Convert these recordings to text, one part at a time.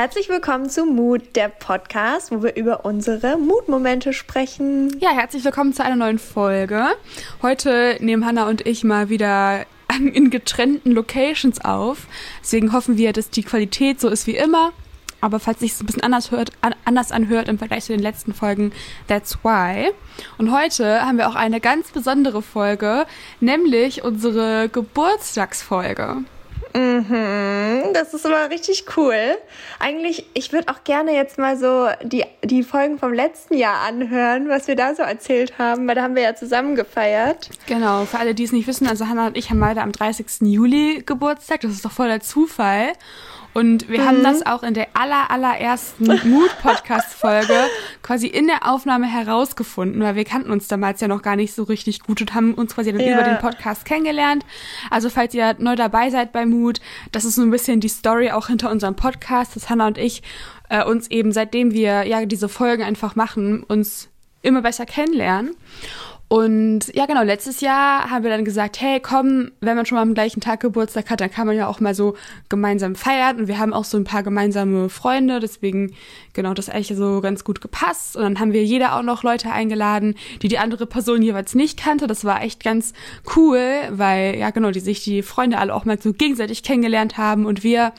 Herzlich willkommen zu Mood, der Podcast, wo wir über unsere Mutmomente sprechen. Ja, herzlich willkommen zu einer neuen Folge. Heute nehmen Hanna und ich mal wieder in getrennten Locations auf. Deswegen hoffen wir, dass die Qualität so ist wie immer. Aber falls sich es ein bisschen anders, hört, an, anders anhört im Vergleich zu den letzten Folgen, that's why. Und heute haben wir auch eine ganz besondere Folge, nämlich unsere Geburtstagsfolge. Mhm, das ist immer richtig cool. Eigentlich, ich würde auch gerne jetzt mal so die, die Folgen vom letzten Jahr anhören, was wir da so erzählt haben, weil da haben wir ja zusammen gefeiert. Genau, für alle, die es nicht wissen, also Hannah und ich haben beide am 30. Juli Geburtstag, das ist doch voll der Zufall. Und wir mhm. haben das auch in der aller, allerersten Mood-Podcast-Folge quasi in der Aufnahme herausgefunden, weil wir kannten uns damals ja noch gar nicht so richtig gut und haben uns quasi dann ja. über den Podcast kennengelernt. Also falls ihr neu dabei seid bei Mood, das ist so ein bisschen die Story auch hinter unserem Podcast, dass Hannah und ich äh, uns eben, seitdem wir ja diese Folgen einfach machen, uns immer besser kennenlernen. Und ja, genau, letztes Jahr haben wir dann gesagt, hey, komm, wenn man schon mal am gleichen Tag Geburtstag hat, dann kann man ja auch mal so gemeinsam feiern. Und wir haben auch so ein paar gemeinsame Freunde, deswegen, genau, das eigentlich so ganz gut gepasst. Und dann haben wir jeder auch noch Leute eingeladen, die die andere Person jeweils nicht kannte. Das war echt ganz cool, weil, ja, genau, die sich die Freunde alle auch mal so gegenseitig kennengelernt haben. Und wir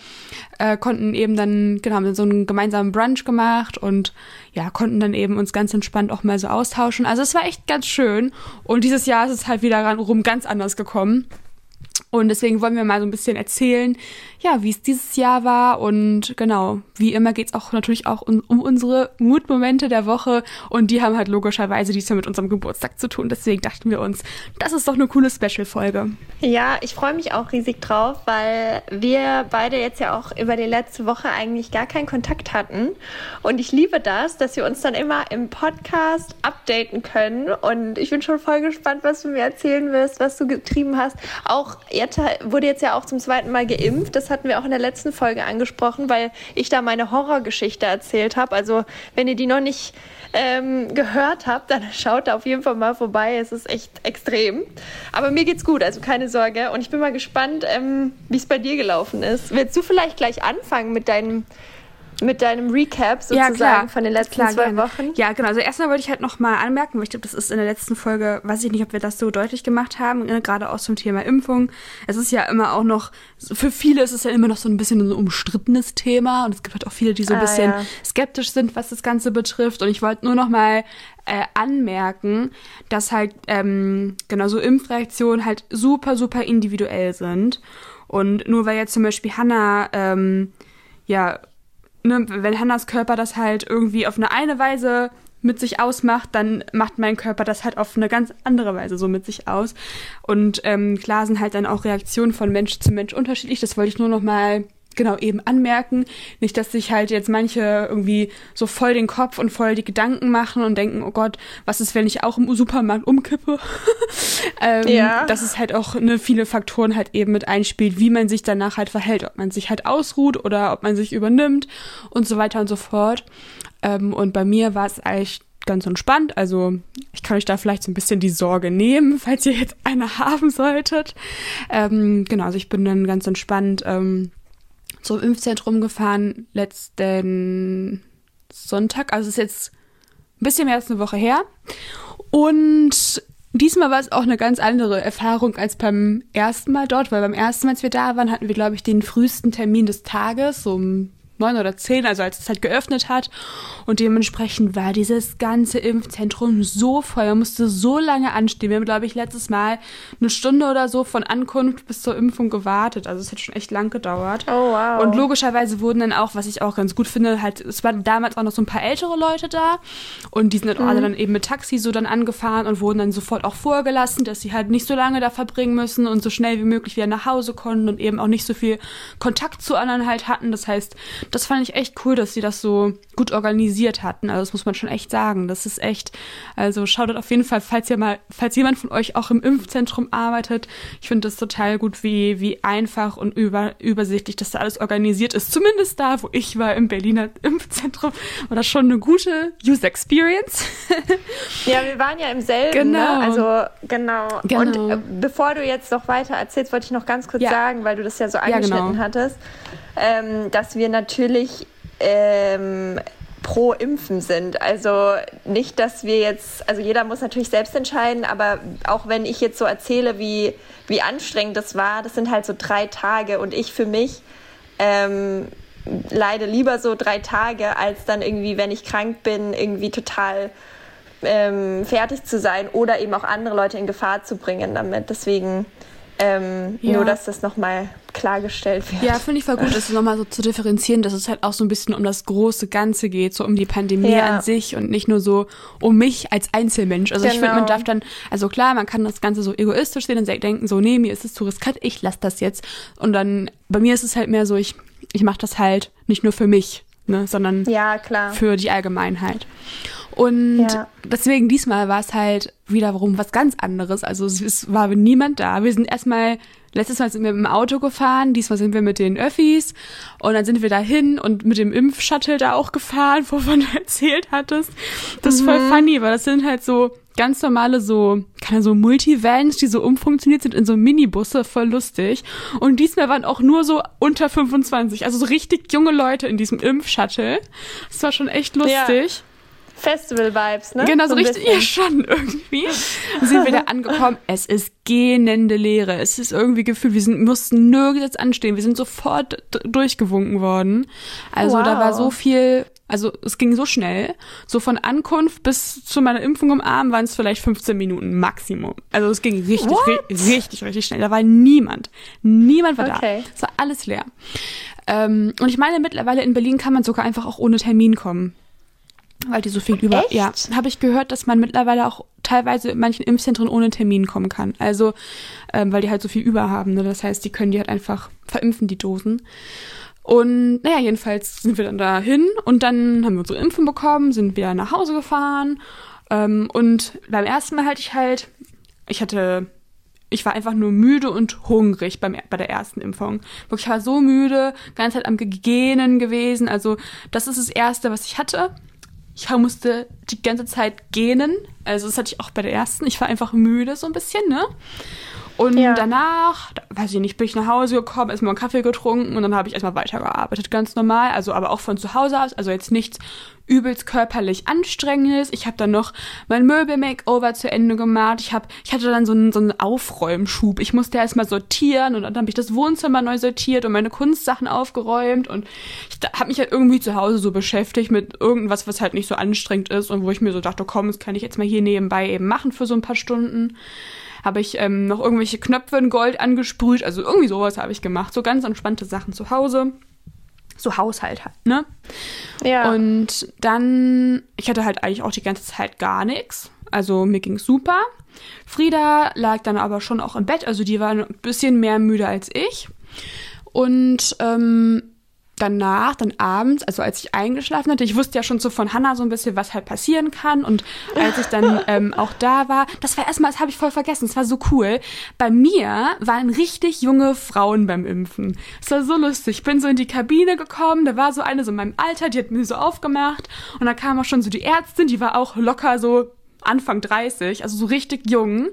äh, konnten eben dann, genau, haben so einen gemeinsamen Brunch gemacht und ja, konnten dann eben uns ganz entspannt auch mal so austauschen. Also es war echt ganz schön. Und dieses Jahr ist es halt wieder rum ganz anders gekommen. Und deswegen wollen wir mal so ein bisschen erzählen, ja, wie es dieses Jahr war. Und genau, wie immer geht's auch natürlich auch um, um unsere Mutmomente der Woche. Und die haben halt logischerweise diesmal mit unserem Geburtstag zu tun. Deswegen dachten wir uns, das ist doch eine coole Special-Folge. Ja, ich freue mich auch riesig drauf, weil wir beide jetzt ja auch über die letzte Woche eigentlich gar keinen Kontakt hatten. Und ich liebe das, dass wir uns dann immer im Podcast updaten können. Und ich bin schon voll gespannt, was du mir erzählen wirst, was du getrieben hast. Auch Jetta wurde jetzt ja auch zum zweiten Mal geimpft. Das hatten wir auch in der letzten Folge angesprochen, weil ich da meine Horrorgeschichte erzählt habe. Also wenn ihr die noch nicht ähm, gehört habt, dann schaut da auf jeden Fall mal vorbei. Es ist echt extrem. Aber mir geht's gut, also keine Sorge. Und ich bin mal gespannt, ähm, wie es bei dir gelaufen ist. Willst du vielleicht gleich anfangen mit deinem mit deinem Recap sozusagen ja, von den letzten klar, zwei gerne. Wochen. Ja, genau. Also erstmal wollte ich halt nochmal anmerken, weil ich glaube, das ist in der letzten Folge, weiß ich nicht, ob wir das so deutlich gemacht haben, ne, gerade auch zum Thema Impfung. Es ist ja immer auch noch, für viele ist es ja immer noch so ein bisschen ein umstrittenes Thema und es gibt halt auch viele, die so ein ah, bisschen ja. skeptisch sind, was das Ganze betrifft. Und ich wollte nur nochmal äh, anmerken, dass halt ähm, genau so Impfreaktionen halt super, super individuell sind. Und nur weil jetzt zum Beispiel Hannah ähm, ja ne, wenn Hannas Körper das halt irgendwie auf eine eine Weise mit sich ausmacht, dann macht mein Körper das halt auf eine ganz andere Weise so mit sich aus. Und ähm, klar sind halt dann auch Reaktionen von Mensch zu Mensch unterschiedlich. Das wollte ich nur noch mal genau eben anmerken. Nicht, dass sich halt jetzt manche irgendwie so voll den Kopf und voll die Gedanken machen und denken, oh Gott, was ist, wenn ich auch im Supermarkt umkippe? ähm, ja. Dass es halt auch ne, viele Faktoren halt eben mit einspielt, wie man sich danach halt verhält, ob man sich halt ausruht oder ob man sich übernimmt und so weiter und so fort. Ähm, und bei mir war es eigentlich ganz entspannt. Also ich kann euch da vielleicht so ein bisschen die Sorge nehmen, falls ihr jetzt eine haben solltet. Ähm, genau, also ich bin dann ganz entspannt ähm, zum Impfzentrum gefahren letzten Sonntag. Also es ist jetzt ein bisschen mehr als eine Woche her. Und diesmal war es auch eine ganz andere Erfahrung als beim ersten Mal dort, weil beim ersten Mal, als wir da waren, hatten wir, glaube ich, den frühesten Termin des Tages, so um neun oder zehn, also als es halt geöffnet hat. Und dementsprechend war dieses ganze Impfzentrum so voll. Man musste so lange anstehen. Wir haben, glaube ich, letztes Mal eine Stunde oder so von Ankunft bis zur Impfung gewartet. Also es hat schon echt lang gedauert. Oh, wow. Und logischerweise wurden dann auch, was ich auch ganz gut finde, halt, es waren damals auch noch so ein paar ältere Leute da. Und die sind dann mhm. alle dann eben mit Taxi so dann angefahren und wurden dann sofort auch vorgelassen, dass sie halt nicht so lange da verbringen müssen und so schnell wie möglich wieder nach Hause konnten und eben auch nicht so viel Kontakt zu anderen halt hatten. Das heißt, das fand ich echt cool, dass sie das so gut organisiert hatten. Also das muss man schon echt sagen. Das ist echt, also schaut auf jeden Fall, falls ihr mal, falls jemand von euch auch im Impfzentrum arbeitet. Ich finde das total gut, wie, wie einfach und über, übersichtlich das da alles organisiert ist. Zumindest da, wo ich war, im Berliner Impfzentrum, war das schon eine gute User Experience. ja, wir waren ja im selben. Ne? Genau. Ne? Also, genau. genau. Und äh, bevor du jetzt noch weiter erzählst, wollte ich noch ganz kurz ja. sagen, weil du das ja so angeschnitten ja, genau. hattest ähm, dass wir natürlich ähm, pro Impfen sind. Also nicht, dass wir jetzt, also jeder muss natürlich selbst entscheiden, aber auch wenn ich jetzt so erzähle, wie, wie anstrengend das war, das sind halt so drei Tage und ich für mich ähm, leide lieber so drei Tage, als dann irgendwie, wenn ich krank bin, irgendwie total ähm, fertig zu sein oder eben auch andere Leute in Gefahr zu bringen damit. Deswegen ähm, ja. nur, dass das nochmal klargestellt wird. Ja, finde ich voll gut, das nochmal so zu differenzieren, dass es halt auch so ein bisschen um das große Ganze geht, so um die Pandemie ja. an sich und nicht nur so um mich als Einzelmensch. Also genau. ich finde, man darf dann, also klar, man kann das Ganze so egoistisch sehen und denken, so, nee, mir ist es zu riskant, ich lasse das jetzt. Und dann, bei mir ist es halt mehr so, ich, ich mache das halt nicht nur für mich, ne, sondern ja, für die Allgemeinheit. Und ja. deswegen diesmal war es halt wiederum was ganz anderes. Also es war niemand da. Wir sind erstmal, letztes Mal sind wir mit dem Auto gefahren, diesmal sind wir mit den Öffis und dann sind wir dahin und mit dem Impfshuttle da auch gefahren, wovon du erzählt hattest. Das ist mhm. voll funny, weil das sind halt so ganz normale so, keine so Multivans, die so umfunktioniert sind in so Minibusse, voll lustig. Und diesmal waren auch nur so unter 25, also so richtig junge Leute in diesem Impfshuttle. Das war schon echt lustig. Ja. Festival-Vibes, ne? Genau, so, so richtig, ja schon irgendwie. sind wir da angekommen. Es ist gähnende Leere. Es ist irgendwie gefühlt, wir sind, mussten nirgends anstehen. Wir sind sofort durchgewunken worden. Also wow. da war so viel, also es ging so schnell. So von Ankunft bis zu meiner Impfung im Arm waren es vielleicht 15 Minuten Maximum. Also es ging richtig, ri richtig, richtig schnell. Da war niemand. Niemand war okay. da. Es war alles leer. Ähm, und ich meine, mittlerweile in Berlin kann man sogar einfach auch ohne Termin kommen weil die so viel über. Echt? Ja, habe ich gehört, dass man mittlerweile auch teilweise in manchen Impfzentren ohne Termin kommen kann. Also, ähm, weil die halt so viel über haben. Ne? Das heißt, die können die halt einfach verimpfen, die Dosen. Und naja, jedenfalls sind wir dann dahin und dann haben wir unsere Impfung bekommen, sind wieder nach Hause gefahren. Ähm, und beim ersten Mal hatte ich halt, ich hatte ich war einfach nur müde und hungrig beim, bei der ersten Impfung. Wirklich, ich war so müde, ganze Zeit am Gähnen gewesen. Also, das ist das Erste, was ich hatte. Ich musste die ganze Zeit gähnen. Also das hatte ich auch bei der ersten. Ich war einfach müde so ein bisschen, ne? Und ja. danach, weiß ich nicht, bin ich nach Hause gekommen, erstmal einen Kaffee getrunken und dann habe ich erstmal weitergearbeitet, ganz normal. Also aber auch von zu Hause aus, also jetzt nichts übelst körperlich anstrengendes. Ich habe dann noch mein Möbel-Makeover zu Ende gemacht. Ich, hab, ich hatte dann so einen, so einen Aufräumschub. Ich musste erstmal sortieren und dann habe ich das Wohnzimmer neu sortiert und meine Kunstsachen aufgeräumt und ich habe mich halt irgendwie zu Hause so beschäftigt mit irgendwas, was halt nicht so anstrengend ist und wo ich mir so dachte, komm, das kann ich jetzt mal hier nebenbei eben machen für so ein paar Stunden habe ich ähm, noch irgendwelche Knöpfe in Gold angesprüht. Also irgendwie sowas habe ich gemacht. So ganz entspannte Sachen zu Hause. So Haushalt halt, ne? Ja. Und dann, ich hatte halt eigentlich auch die ganze Zeit gar nichts. Also mir ging's super. Frieda lag dann aber schon auch im Bett, also die war ein bisschen mehr müde als ich. Und ähm, danach, dann abends, also als ich eingeschlafen hatte, ich wusste ja schon so von Hannah so ein bisschen, was halt passieren kann. Und als ich dann ähm, auch da war, das war erstmal, das habe ich voll vergessen, das war so cool. Bei mir waren richtig junge Frauen beim Impfen. Es war so lustig. Ich bin so in die Kabine gekommen, da war so eine so in meinem Alter, die hat mir so aufgemacht. Und da kam auch schon so die Ärztin, die war auch locker so Anfang 30, also so richtig jung.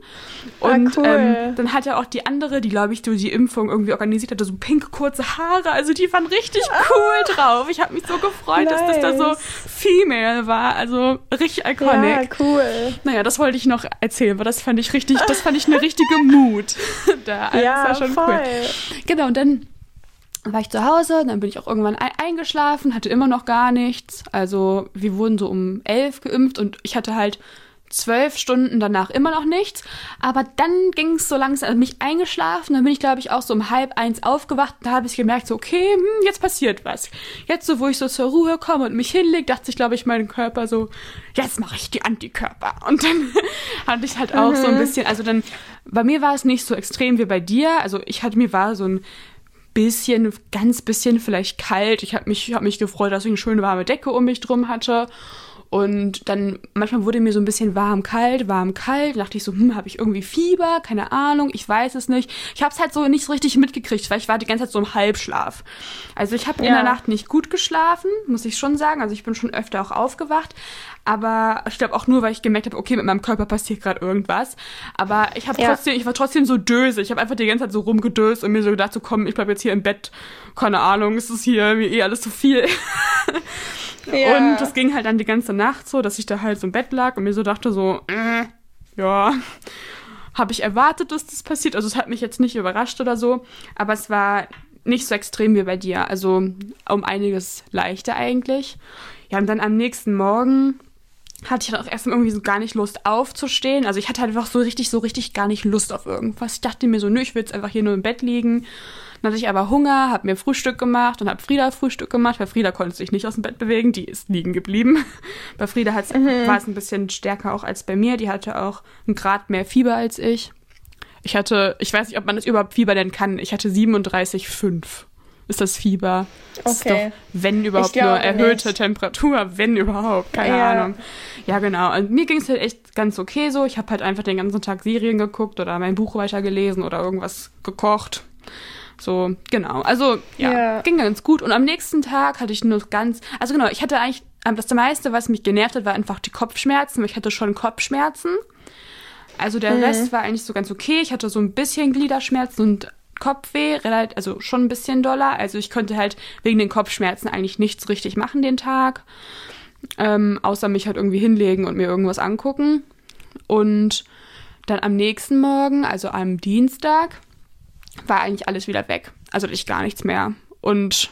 Ah, und ah, cool. ähm, dann hat er auch die andere, die, glaube ich, die Impfung irgendwie organisiert hatte, so pink kurze Haare. Also die waren richtig ah. cool drauf. Ich habe mich so gefreut, nice. dass das da so female war. Also richtig iconic. Ja, cool. Naja, das wollte ich noch erzählen, weil das fand ich richtig, das fand ich eine richtige Mut. da. Also ja, das war schon voll. cool. Genau, und dann war ich zu Hause, dann bin ich auch irgendwann eingeschlafen, hatte immer noch gar nichts. Also wir wurden so um elf geimpft und ich hatte halt zwölf Stunden danach immer noch nichts. Aber dann ging es so langsam, also mich eingeschlafen, dann bin ich, glaube ich, auch so um halb eins aufgewacht. Da habe ich gemerkt, so, okay, hm, jetzt passiert was. Jetzt, so wo ich so zur Ruhe komme und mich hinlege, dachte ich, glaube ich, mein Körper so, jetzt mache ich die Antikörper. Und dann hatte ich halt auch mhm. so ein mhm. bisschen, also dann, bei mir war es nicht so extrem wie bei dir. Also ich hatte, mir war so ein bisschen, ganz bisschen vielleicht kalt. Ich habe mich, hab mich gefreut, dass ich eine schöne warme Decke um mich drum hatte. Und dann manchmal wurde mir so ein bisschen warm, kalt, warm, kalt. Da dachte ich so, hm, habe ich irgendwie Fieber? Keine Ahnung, ich weiß es nicht. Ich habe es halt so nicht richtig mitgekriegt, weil ich war die ganze Zeit so im Halbschlaf. Also ich habe ja. in der Nacht nicht gut geschlafen, muss ich schon sagen. Also ich bin schon öfter auch aufgewacht. Aber ich glaube auch nur, weil ich gemerkt habe, okay, mit meinem Körper passiert gerade irgendwas. Aber ich habe ja. trotzdem, ich war trotzdem so döse. Ich habe einfach die ganze Zeit so rumgedöst und mir so gedacht, so komm, ich bleib jetzt hier im Bett. Keine Ahnung, es ist hier mir eh alles zu viel. Ja. Und das ging halt dann die ganze Nacht so, dass ich da halt so im Bett lag und mir so dachte so, äh, ja, habe ich erwartet, dass das passiert. Also es hat mich jetzt nicht überrascht oder so, aber es war nicht so extrem wie bei dir. Also um einiges leichter eigentlich. Ja, und dann am nächsten Morgen hatte ich dann auch erstmal irgendwie so gar nicht Lust aufzustehen. Also ich hatte halt einfach so richtig, so richtig gar nicht Lust auf irgendwas. Ich dachte mir so, nö, ich will jetzt einfach hier nur im Bett liegen dann hatte ich aber Hunger, habe mir Frühstück gemacht und habe Frieda Frühstück gemacht, weil Frieda konnte sich nicht aus dem Bett bewegen, die ist liegen geblieben. bei Frieda mhm. war es ein bisschen stärker auch als bei mir, die hatte auch einen Grad mehr Fieber als ich. Ich hatte, ich weiß nicht, ob man das überhaupt Fieber nennen kann, ich hatte 37,5 ist das Fieber. Das okay. ist doch, wenn überhaupt, nur erhöhte nicht. Temperatur, wenn überhaupt, keine ja. Ahnung. Ja, genau. Und mir ging es halt echt ganz okay so. Ich habe halt einfach den ganzen Tag Serien geguckt oder mein Buch weitergelesen oder irgendwas gekocht. So, genau. Also, ja, yeah. ging ganz gut. Und am nächsten Tag hatte ich nur ganz, also genau, ich hatte eigentlich, das meiste, was mich genervt hat, war einfach die Kopfschmerzen, ich hatte schon Kopfschmerzen. Also der mhm. Rest war eigentlich so ganz okay. Ich hatte so ein bisschen Gliederschmerzen und Kopfweh, also schon ein bisschen doller. Also ich konnte halt wegen den Kopfschmerzen eigentlich nichts richtig machen den Tag. Ähm, außer mich halt irgendwie hinlegen und mir irgendwas angucken. Und dann am nächsten Morgen, also am Dienstag, war eigentlich alles wieder weg. Also ich gar nichts mehr. Und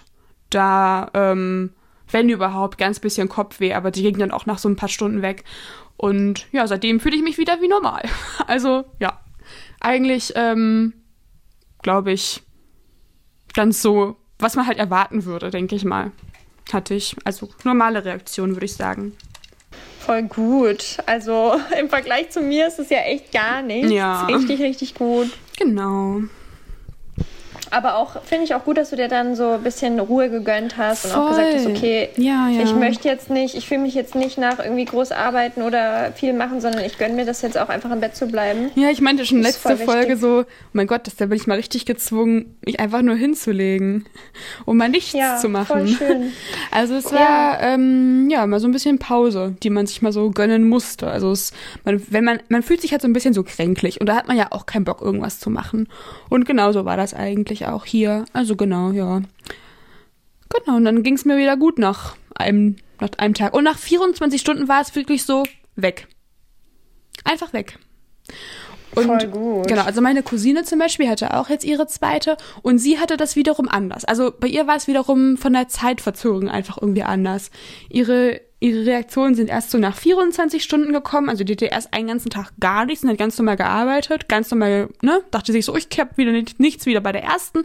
da, ähm, wenn überhaupt, ganz bisschen Kopfweh, aber die ging dann auch nach so ein paar Stunden weg. Und ja, seitdem fühle ich mich wieder wie normal. Also ja, eigentlich ähm, glaube ich ganz so, was man halt erwarten würde, denke ich mal. Hatte ich. Also normale Reaktion, würde ich sagen. Voll gut. Also im Vergleich zu mir ist es ja echt gar nichts. Ja. Richtig, richtig gut. Genau aber auch, finde ich auch gut, dass du dir dann so ein bisschen Ruhe gegönnt hast Voll. und auch gesagt hast, okay, ja, ja. ich möchte jetzt nicht, ich fühle mich jetzt nicht nach irgendwie groß arbeiten oder viel machen, sondern ich gönne mir das jetzt auch einfach im Bett zu bleiben. Ja, ich meinte schon letzte Folge so, oh mein Gott, das, da bin ich mal richtig gezwungen, mich einfach nur hinzulegen und mal nichts ja, zu machen. Voll schön. Also es war ja. Ähm, ja mal so ein bisschen Pause, die man sich mal so gönnen musste. Also es, man, wenn man, man fühlt sich halt so ein bisschen so kränklich und da hat man ja auch keinen Bock, irgendwas zu machen. Und genauso war das eigentlich auch hier. Also genau, ja. Genau, und dann ging es mir wieder gut nach einem, nach einem Tag. Und nach 24 Stunden war es wirklich so weg. Einfach weg. Und Voll gut. Genau, also meine Cousine zum Beispiel hatte auch jetzt ihre zweite und sie hatte das wiederum anders. Also bei ihr war es wiederum von der Zeit verzogen einfach irgendwie anders. Ihre Ihre Reaktionen sind erst so nach 24 Stunden gekommen. Also die hatte erst einen ganzen Tag gar nichts und hat ganz normal gearbeitet. Ganz normal, ne? Dachte sich so, ich hab wieder nichts wieder bei der ersten.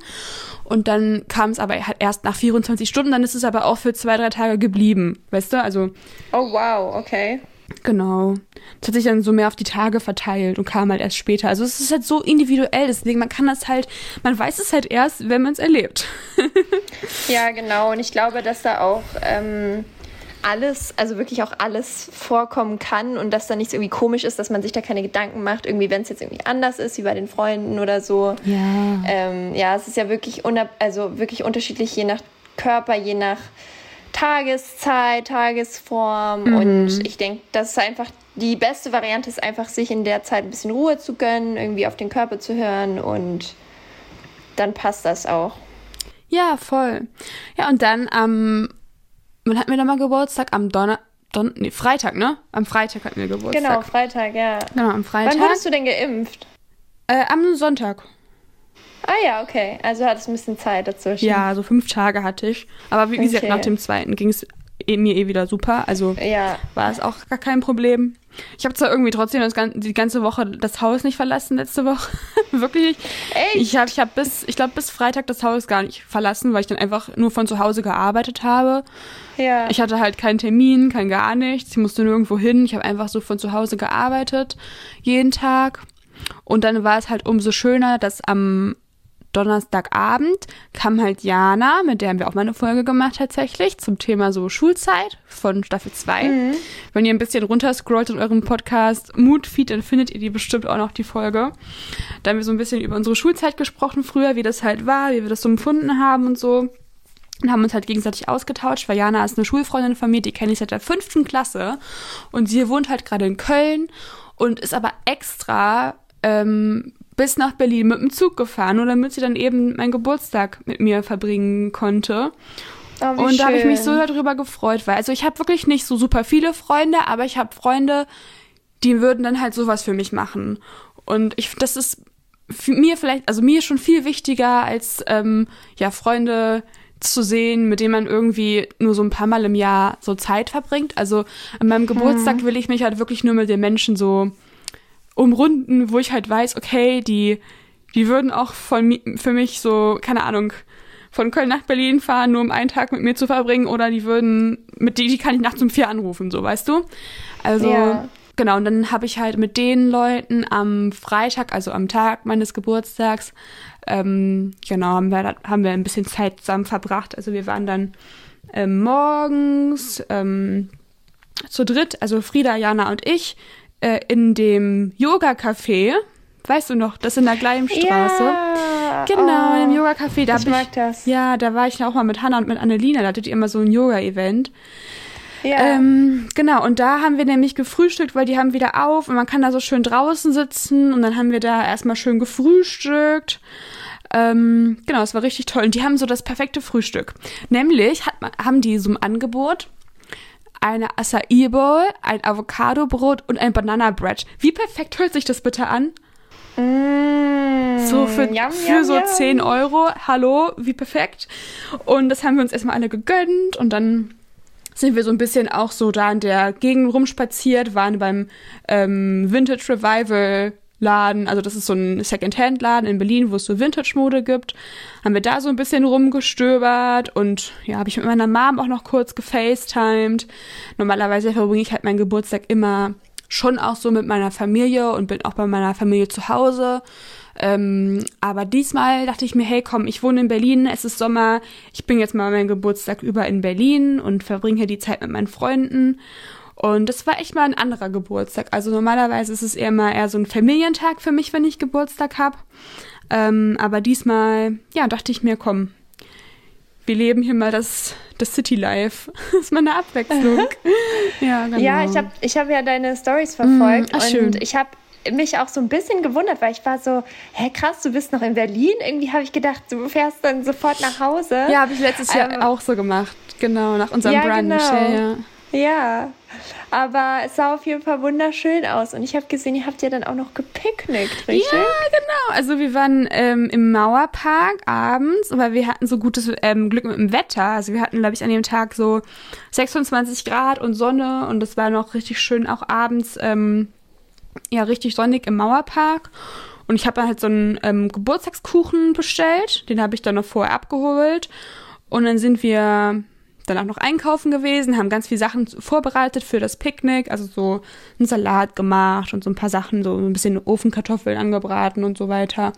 Und dann kam es aber erst nach 24 Stunden. Dann ist es aber auch für zwei, drei Tage geblieben. Weißt du? Also. Oh wow, okay. Genau. Das hat sich dann so mehr auf die Tage verteilt und kam halt erst später. Also es ist halt so individuell, deswegen man kann das halt, man weiß es halt erst, wenn man es erlebt. ja, genau. Und ich glaube, dass da auch ähm, alles, also wirklich auch alles vorkommen kann und dass da nichts irgendwie komisch ist, dass man sich da keine Gedanken macht, irgendwie, wenn es jetzt irgendwie anders ist, wie bei den Freunden oder so. Ja. Ähm, ja, es ist ja wirklich, also wirklich unterschiedlich, je nach Körper, je nach Tageszeit, Tagesform. Mhm. Und ich denke, das ist einfach die beste Variante, ist einfach, sich in der Zeit ein bisschen Ruhe zu gönnen, irgendwie auf den Körper zu hören und dann passt das auch. Ja, voll. Ja, und dann am Wann hatten wir da mal Geburtstag? Am Donner... Don nee, Freitag, ne? Am Freitag hatten wir Geburtstag. Genau, Freitag, ja. Genau, am Freitag. Wann wurdest du denn geimpft? Äh, am Sonntag. Ah ja, okay. Also hattest du ein bisschen Zeit dazwischen. Ja, so fünf Tage hatte ich. Aber wie, okay. gesagt, nach dem zweiten ging es mir eh wieder super. Also ja. war es auch gar kein Problem. Ich habe zwar irgendwie trotzdem das, die ganze Woche das Haus nicht verlassen letzte Woche. Wirklich. Echt? Ich habe ich hab bis, ich glaube, bis Freitag das Haus gar nicht verlassen, weil ich dann einfach nur von zu Hause gearbeitet habe. Ja. Ich hatte halt keinen Termin, kein gar nichts. Ich musste nirgendwo hin. Ich habe einfach so von zu Hause gearbeitet. Jeden Tag. Und dann war es halt umso schöner, dass am Donnerstagabend kam halt Jana, mit der haben wir auch mal eine Folge gemacht tatsächlich, zum Thema so Schulzeit von Staffel 2. Mhm. Wenn ihr ein bisschen runterscrollt in eurem Podcast Moodfeed, dann findet ihr die bestimmt auch noch die Folge. Da haben wir so ein bisschen über unsere Schulzeit gesprochen früher, wie das halt war, wie wir das so empfunden haben und so. Und haben uns halt gegenseitig ausgetauscht, weil Jana ist eine Schulfreundin von mir, die kenne ich seit der fünften Klasse. Und sie wohnt halt gerade in Köln und ist aber extra ähm, bis nach Berlin mit dem Zug gefahren, nur damit sie dann eben meinen Geburtstag mit mir verbringen konnte. Oh, und da habe ich mich so darüber gefreut, weil also ich habe wirklich nicht so super viele Freunde, aber ich habe Freunde, die würden dann halt sowas für mich machen. Und ich, das ist mir vielleicht, also mir schon viel wichtiger als ähm, ja Freunde zu sehen, mit denen man irgendwie nur so ein paar Mal im Jahr so Zeit verbringt. Also an meinem Geburtstag hm. will ich mich halt wirklich nur mit den Menschen so umrunden, wo ich halt weiß, okay, die, die würden auch von für mich so, keine Ahnung, von Köln nach Berlin fahren, nur um einen Tag mit mir zu verbringen, oder die würden, mit die, die kann ich nachts um vier anrufen, so, weißt du? Also, ja. genau, und dann habe ich halt mit den Leuten am Freitag, also am Tag meines Geburtstags, ähm, genau, haben wir, haben wir ein bisschen Zeit zusammen verbracht. Also wir waren dann ähm, morgens ähm, zu dritt, also Frieda, Jana und ich, äh, in dem Yoga-Café. Weißt du noch, das in der Gleimstraße. Ja, genau, oh, in dem Yoga-Café. Da ich mag ich, das. Ja, da war ich auch mal mit Hannah und mit Annelina. Da hattet ihr immer so ein Yoga-Event. Ja. Ähm, genau, und da haben wir nämlich gefrühstückt, weil die haben wieder auf und man kann da so schön draußen sitzen und dann haben wir da erstmal schön gefrühstückt. Ähm, genau, es war richtig toll. Und die haben so das perfekte Frühstück. Nämlich hat, haben die so ein Angebot, eine Acai Bowl, ein Avocado-Brot und ein Banana Bread. Wie perfekt hört sich das bitte an? Mm, so für, yum, für yum, so yum. 10 Euro. Hallo, wie perfekt. Und das haben wir uns erstmal alle gegönnt und dann sind wir so ein bisschen auch so da in der Gegend rumspaziert, waren beim ähm, Vintage Revival Laden, also das ist so ein Second-Hand-Laden in Berlin, wo es so Vintage-Mode gibt. Haben wir da so ein bisschen rumgestöbert und ja, habe ich mit meiner Mom auch noch kurz gefacetimed. Normalerweise verbringe ich halt meinen Geburtstag immer schon auch so mit meiner Familie und bin auch bei meiner Familie zu Hause. Ähm, aber diesmal dachte ich mir, hey komm, ich wohne in Berlin, es ist Sommer, ich bin jetzt mal meinen Geburtstag über in Berlin und verbringe hier die Zeit mit meinen Freunden. Und das war echt mal ein anderer Geburtstag. Also normalerweise ist es eher mal eher so ein Familientag für mich, wenn ich Geburtstag habe. Ähm, aber diesmal, ja, dachte ich mir, komm, wir leben hier mal das, das City Life. Das ist mal eine Abwechslung. ja, genau. Ja, ich habe ich hab ja deine Stories verfolgt mm, ach, und schön. ich habe mich auch so ein bisschen gewundert, weil ich war so, hä krass, du bist noch in Berlin. Irgendwie habe ich gedacht, du fährst dann sofort nach Hause. Ja, habe ich letztes Jahr ähm, auch so gemacht. Genau, nach unserem ja, Brunch. Genau. Ja, ja. Ja, aber es sah auf jeden Fall wunderschön aus. Und ich habe gesehen, ihr habt ja dann auch noch gepicknickt, richtig? Ja, genau. Also wir waren ähm, im Mauerpark abends, weil wir hatten so gutes ähm, Glück mit dem Wetter. Also wir hatten, glaube ich, an dem Tag so 26 Grad und Sonne und es war noch richtig schön auch abends, ähm, ja, richtig sonnig im Mauerpark. Und ich habe dann halt so einen ähm, Geburtstagskuchen bestellt. Den habe ich dann noch vorher abgeholt. Und dann sind wir dann auch noch einkaufen gewesen, haben ganz viele Sachen vorbereitet für das Picknick, also so einen Salat gemacht und so ein paar Sachen, so ein bisschen Ofenkartoffeln angebraten und so weiter.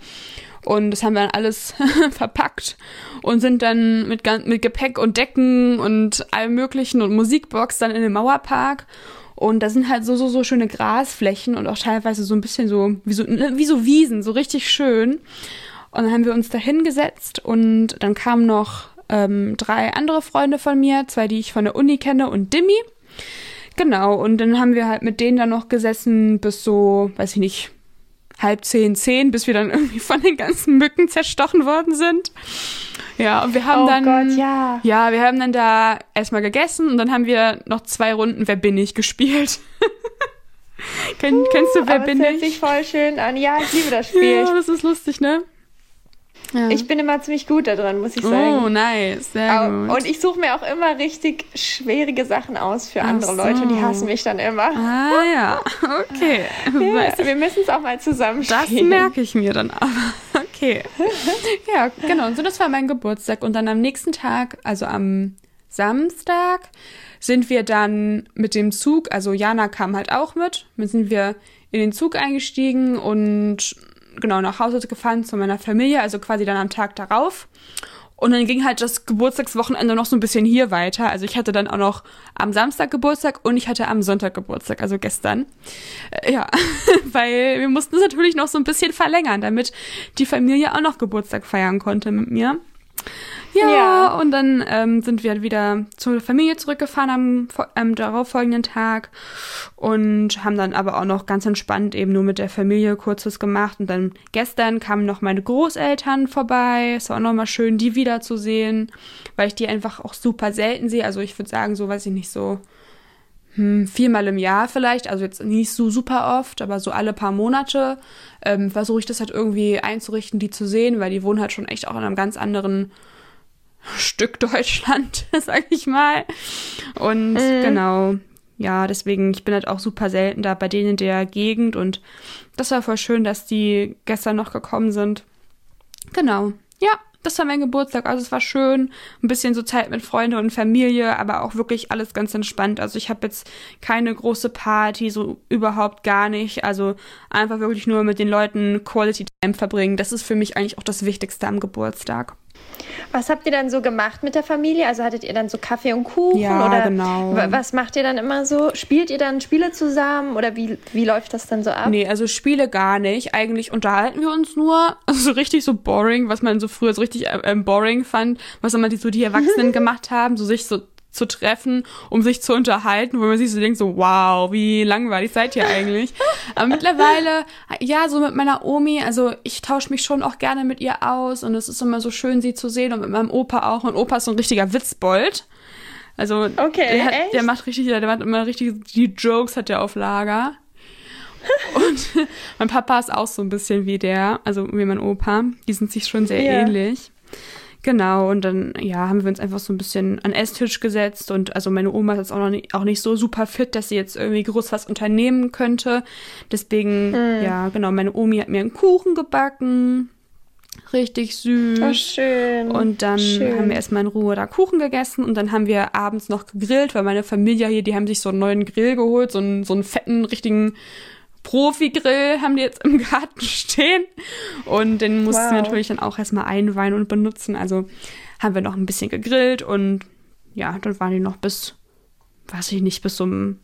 Und das haben wir dann alles verpackt und sind dann mit, mit Gepäck und Decken und allem möglichen und Musikbox dann in den Mauerpark. Und da sind halt so, so, so schöne Grasflächen und auch teilweise so ein bisschen so, wie so, ne, wie so Wiesen, so richtig schön. Und dann haben wir uns da hingesetzt und dann kam noch ähm, drei andere Freunde von mir, zwei, die ich von der Uni kenne und Dimmy. Genau, und dann haben wir halt mit denen dann noch gesessen bis so, weiß ich nicht, halb zehn, zehn, bis wir dann irgendwie von den ganzen Mücken zerstochen worden sind. Ja, und wir haben oh dann. Gott, ja. Ja, wir haben dann da erstmal gegessen und dann haben wir noch zwei Runden Wer bin ich gespielt. Kenn, uh, kennst du Wer bin ich? Das hört sich voll schön an. Ja, ich liebe das Spiel. Ja, das ist lustig, ne? Ja. Ich bin immer ziemlich gut daran, muss ich sagen. Oh, nice. Sehr gut. Und ich suche mir auch immer richtig schwierige Sachen aus für andere so. Leute und die hassen mich dann immer. Ah ja, okay. Ja, wir müssen es auch mal zusammen Das merke ich mir dann aber. Okay. Ja, genau. Und so, das war mein Geburtstag. Und dann am nächsten Tag, also am Samstag, sind wir dann mit dem Zug, also Jana kam halt auch mit, sind wir in den Zug eingestiegen und genau nach Hause gefahren zu meiner Familie, also quasi dann am Tag darauf. Und dann ging halt das Geburtstagswochenende noch so ein bisschen hier weiter. Also ich hatte dann auch noch am Samstag Geburtstag und ich hatte am Sonntag Geburtstag, also gestern. Äh, ja, weil wir mussten es natürlich noch so ein bisschen verlängern, damit die Familie auch noch Geburtstag feiern konnte mit mir. Ja, ja, und dann ähm, sind wir wieder zur Familie zurückgefahren am ähm, darauffolgenden Tag und haben dann aber auch noch ganz entspannt eben nur mit der Familie kurzes gemacht. Und dann gestern kamen noch meine Großeltern vorbei. Es war auch nochmal schön, die wiederzusehen, weil ich die einfach auch super selten sehe. Also ich würde sagen, so weiß ich nicht, so hm, viermal im Jahr vielleicht, also jetzt nicht so super oft, aber so alle paar Monate ähm, versuche ich das halt irgendwie einzurichten, die zu sehen, weil die wohnen halt schon echt auch in einem ganz anderen Stück Deutschland, sag ich mal. Und mhm. genau, ja, deswegen, ich bin halt auch super selten da bei denen in der Gegend und das war voll schön, dass die gestern noch gekommen sind. Genau, ja, das war mein Geburtstag. Also es war schön, ein bisschen so Zeit mit Freunden und Familie, aber auch wirklich alles ganz entspannt. Also ich habe jetzt keine große Party, so überhaupt gar nicht. Also einfach wirklich nur mit den Leuten Quality verbringen. Das ist für mich eigentlich auch das Wichtigste am Geburtstag. Was habt ihr dann so gemacht mit der Familie? Also hattet ihr dann so Kaffee und Kuchen? Ja, oder genau. Was macht ihr dann immer so? Spielt ihr dann Spiele zusammen oder wie, wie läuft das dann so ab? Nee, also Spiele gar nicht. Eigentlich unterhalten wir uns nur. Also so richtig so boring, was man so früher so richtig äh, boring fand, was immer die, so die Erwachsenen gemacht haben, so sich so zu treffen, um sich zu unterhalten, wo man sich so denkt, so wow, wie langweilig seid ihr eigentlich. Aber mittlerweile, ja, so mit meiner Omi, also ich tausche mich schon auch gerne mit ihr aus und es ist immer so schön, sie zu sehen und mit meinem Opa auch. Und Opa ist so ein richtiger Witzbold. Also okay, der, hat, der macht richtig, der macht immer richtig, die Jokes hat der auf Lager. und mein Papa ist auch so ein bisschen wie der, also wie mein Opa. Die sind sich schon sehr yeah. ähnlich. Genau, und dann, ja, haben wir uns einfach so ein bisschen an den Esstisch gesetzt und also meine Oma ist jetzt auch noch nicht, auch nicht so super fit, dass sie jetzt irgendwie groß was unternehmen könnte. Deswegen, mm. ja, genau, meine Omi hat mir einen Kuchen gebacken. Richtig süß. Oh, schön. Und dann schön. haben wir erstmal in Ruhe da Kuchen gegessen und dann haben wir abends noch gegrillt, weil meine Familie hier, die haben sich so einen neuen Grill geholt, so einen, so einen fetten, richtigen Profi-Grill haben die jetzt im Garten stehen. Und den mussten wow. wir natürlich dann auch erstmal einweihen und benutzen. Also haben wir noch ein bisschen gegrillt und ja, dann waren die noch bis, weiß ich nicht, bis um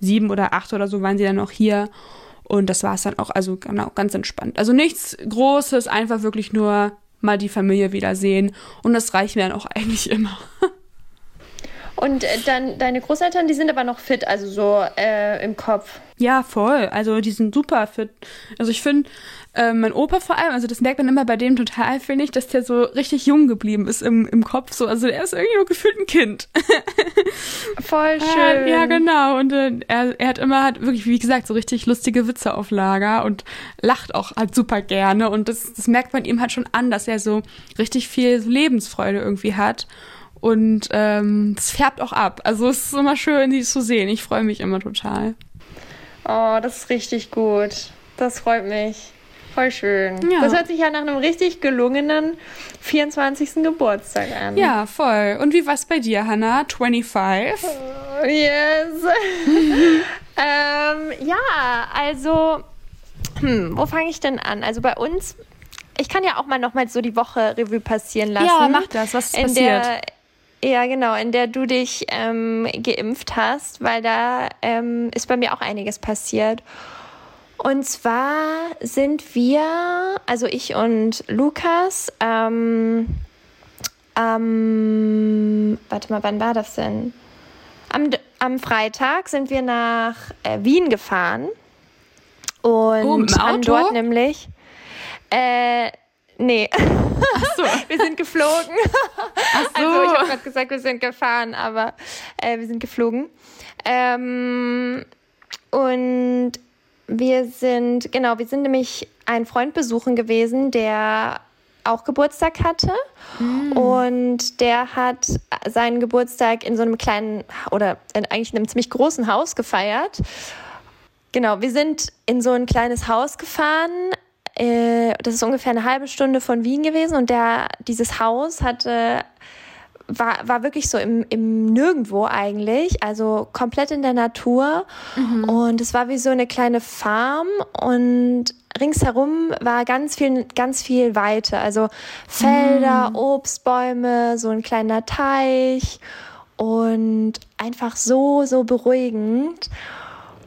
sieben oder acht oder so waren sie dann noch hier. Und das war es dann auch, also genau, ganz entspannt. Also nichts Großes, einfach wirklich nur mal die Familie wiedersehen. Und das reicht mir dann auch eigentlich immer. Und äh, dann deine Großeltern, die sind aber noch fit, also so äh, im Kopf. Ja, voll. Also die sind super fit. Also ich finde, äh, mein Opa vor allem, also das merkt man immer bei dem total, finde ich, dass der so richtig jung geblieben ist im, im Kopf. So, also er ist irgendwie nur gefühlt ein Kind. Voll schön. ja, genau. Und äh, er, er hat immer hat wirklich, wie gesagt, so richtig lustige Witze auf Lager und lacht auch halt super gerne. Und das, das merkt man ihm halt schon an, dass er so richtig viel Lebensfreude irgendwie hat. Und ähm, es färbt auch ab. Also es ist immer schön, die zu sehen. Ich freue mich immer total. Oh, das ist richtig gut. Das freut mich. Voll schön. Ja. Das hört sich ja nach einem richtig gelungenen 24. Geburtstag an. Ja, voll. Und wie war es bei dir, Hannah? 25? Oh, yes. ähm, ja, also, hm, wo fange ich denn an? Also bei uns, ich kann ja auch mal nochmal so die Woche Revue passieren lassen. Ja, mach das. Was ist in passiert? Der, ja, genau, in der du dich ähm, geimpft hast, weil da ähm, ist bei mir auch einiges passiert. Und zwar sind wir, also ich und Lukas, ähm, ähm, warte mal, wann war das denn? Am, am Freitag sind wir nach äh, Wien gefahren und oh, haben dort nämlich äh, Nee. Ach so. wir sind geflogen. Ach so. Also ich habe gerade gesagt, wir sind gefahren, aber äh, wir sind geflogen. Ähm, und wir sind, genau, wir sind nämlich einen Freund besuchen gewesen, der auch Geburtstag hatte. Mm. Und der hat seinen Geburtstag in so einem kleinen oder in eigentlich einem ziemlich großen Haus gefeiert. Genau, wir sind in so ein kleines Haus gefahren, äh, das ist ungefähr eine halbe Stunde von Wien gewesen und der, dieses Haus hatte war, war wirklich so im, im Nirgendwo eigentlich, also komplett in der Natur. Mhm. Und es war wie so eine kleine Farm und ringsherum war ganz viel, ganz viel Weite. Also Felder, mhm. Obstbäume, so ein kleiner Teich und einfach so, so beruhigend.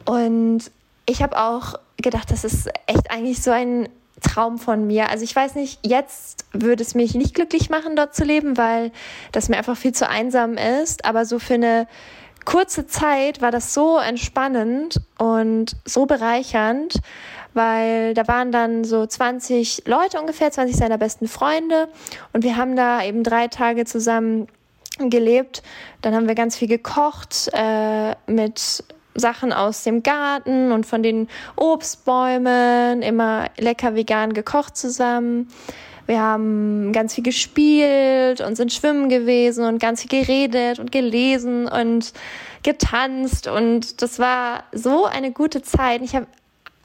Und ich habe auch gedacht, das ist echt eigentlich so ein Traum von mir. Also ich weiß nicht, jetzt würde es mich nicht glücklich machen, dort zu leben, weil das mir einfach viel zu einsam ist. Aber so für eine kurze Zeit war das so entspannend und so bereichernd, weil da waren dann so 20 Leute ungefähr, 20 seiner besten Freunde und wir haben da eben drei Tage zusammen gelebt. Dann haben wir ganz viel gekocht äh, mit Sachen aus dem Garten und von den Obstbäumen, immer lecker vegan gekocht zusammen. Wir haben ganz viel gespielt und sind schwimmen gewesen und ganz viel geredet und gelesen und getanzt und das war so eine gute Zeit. Ich habe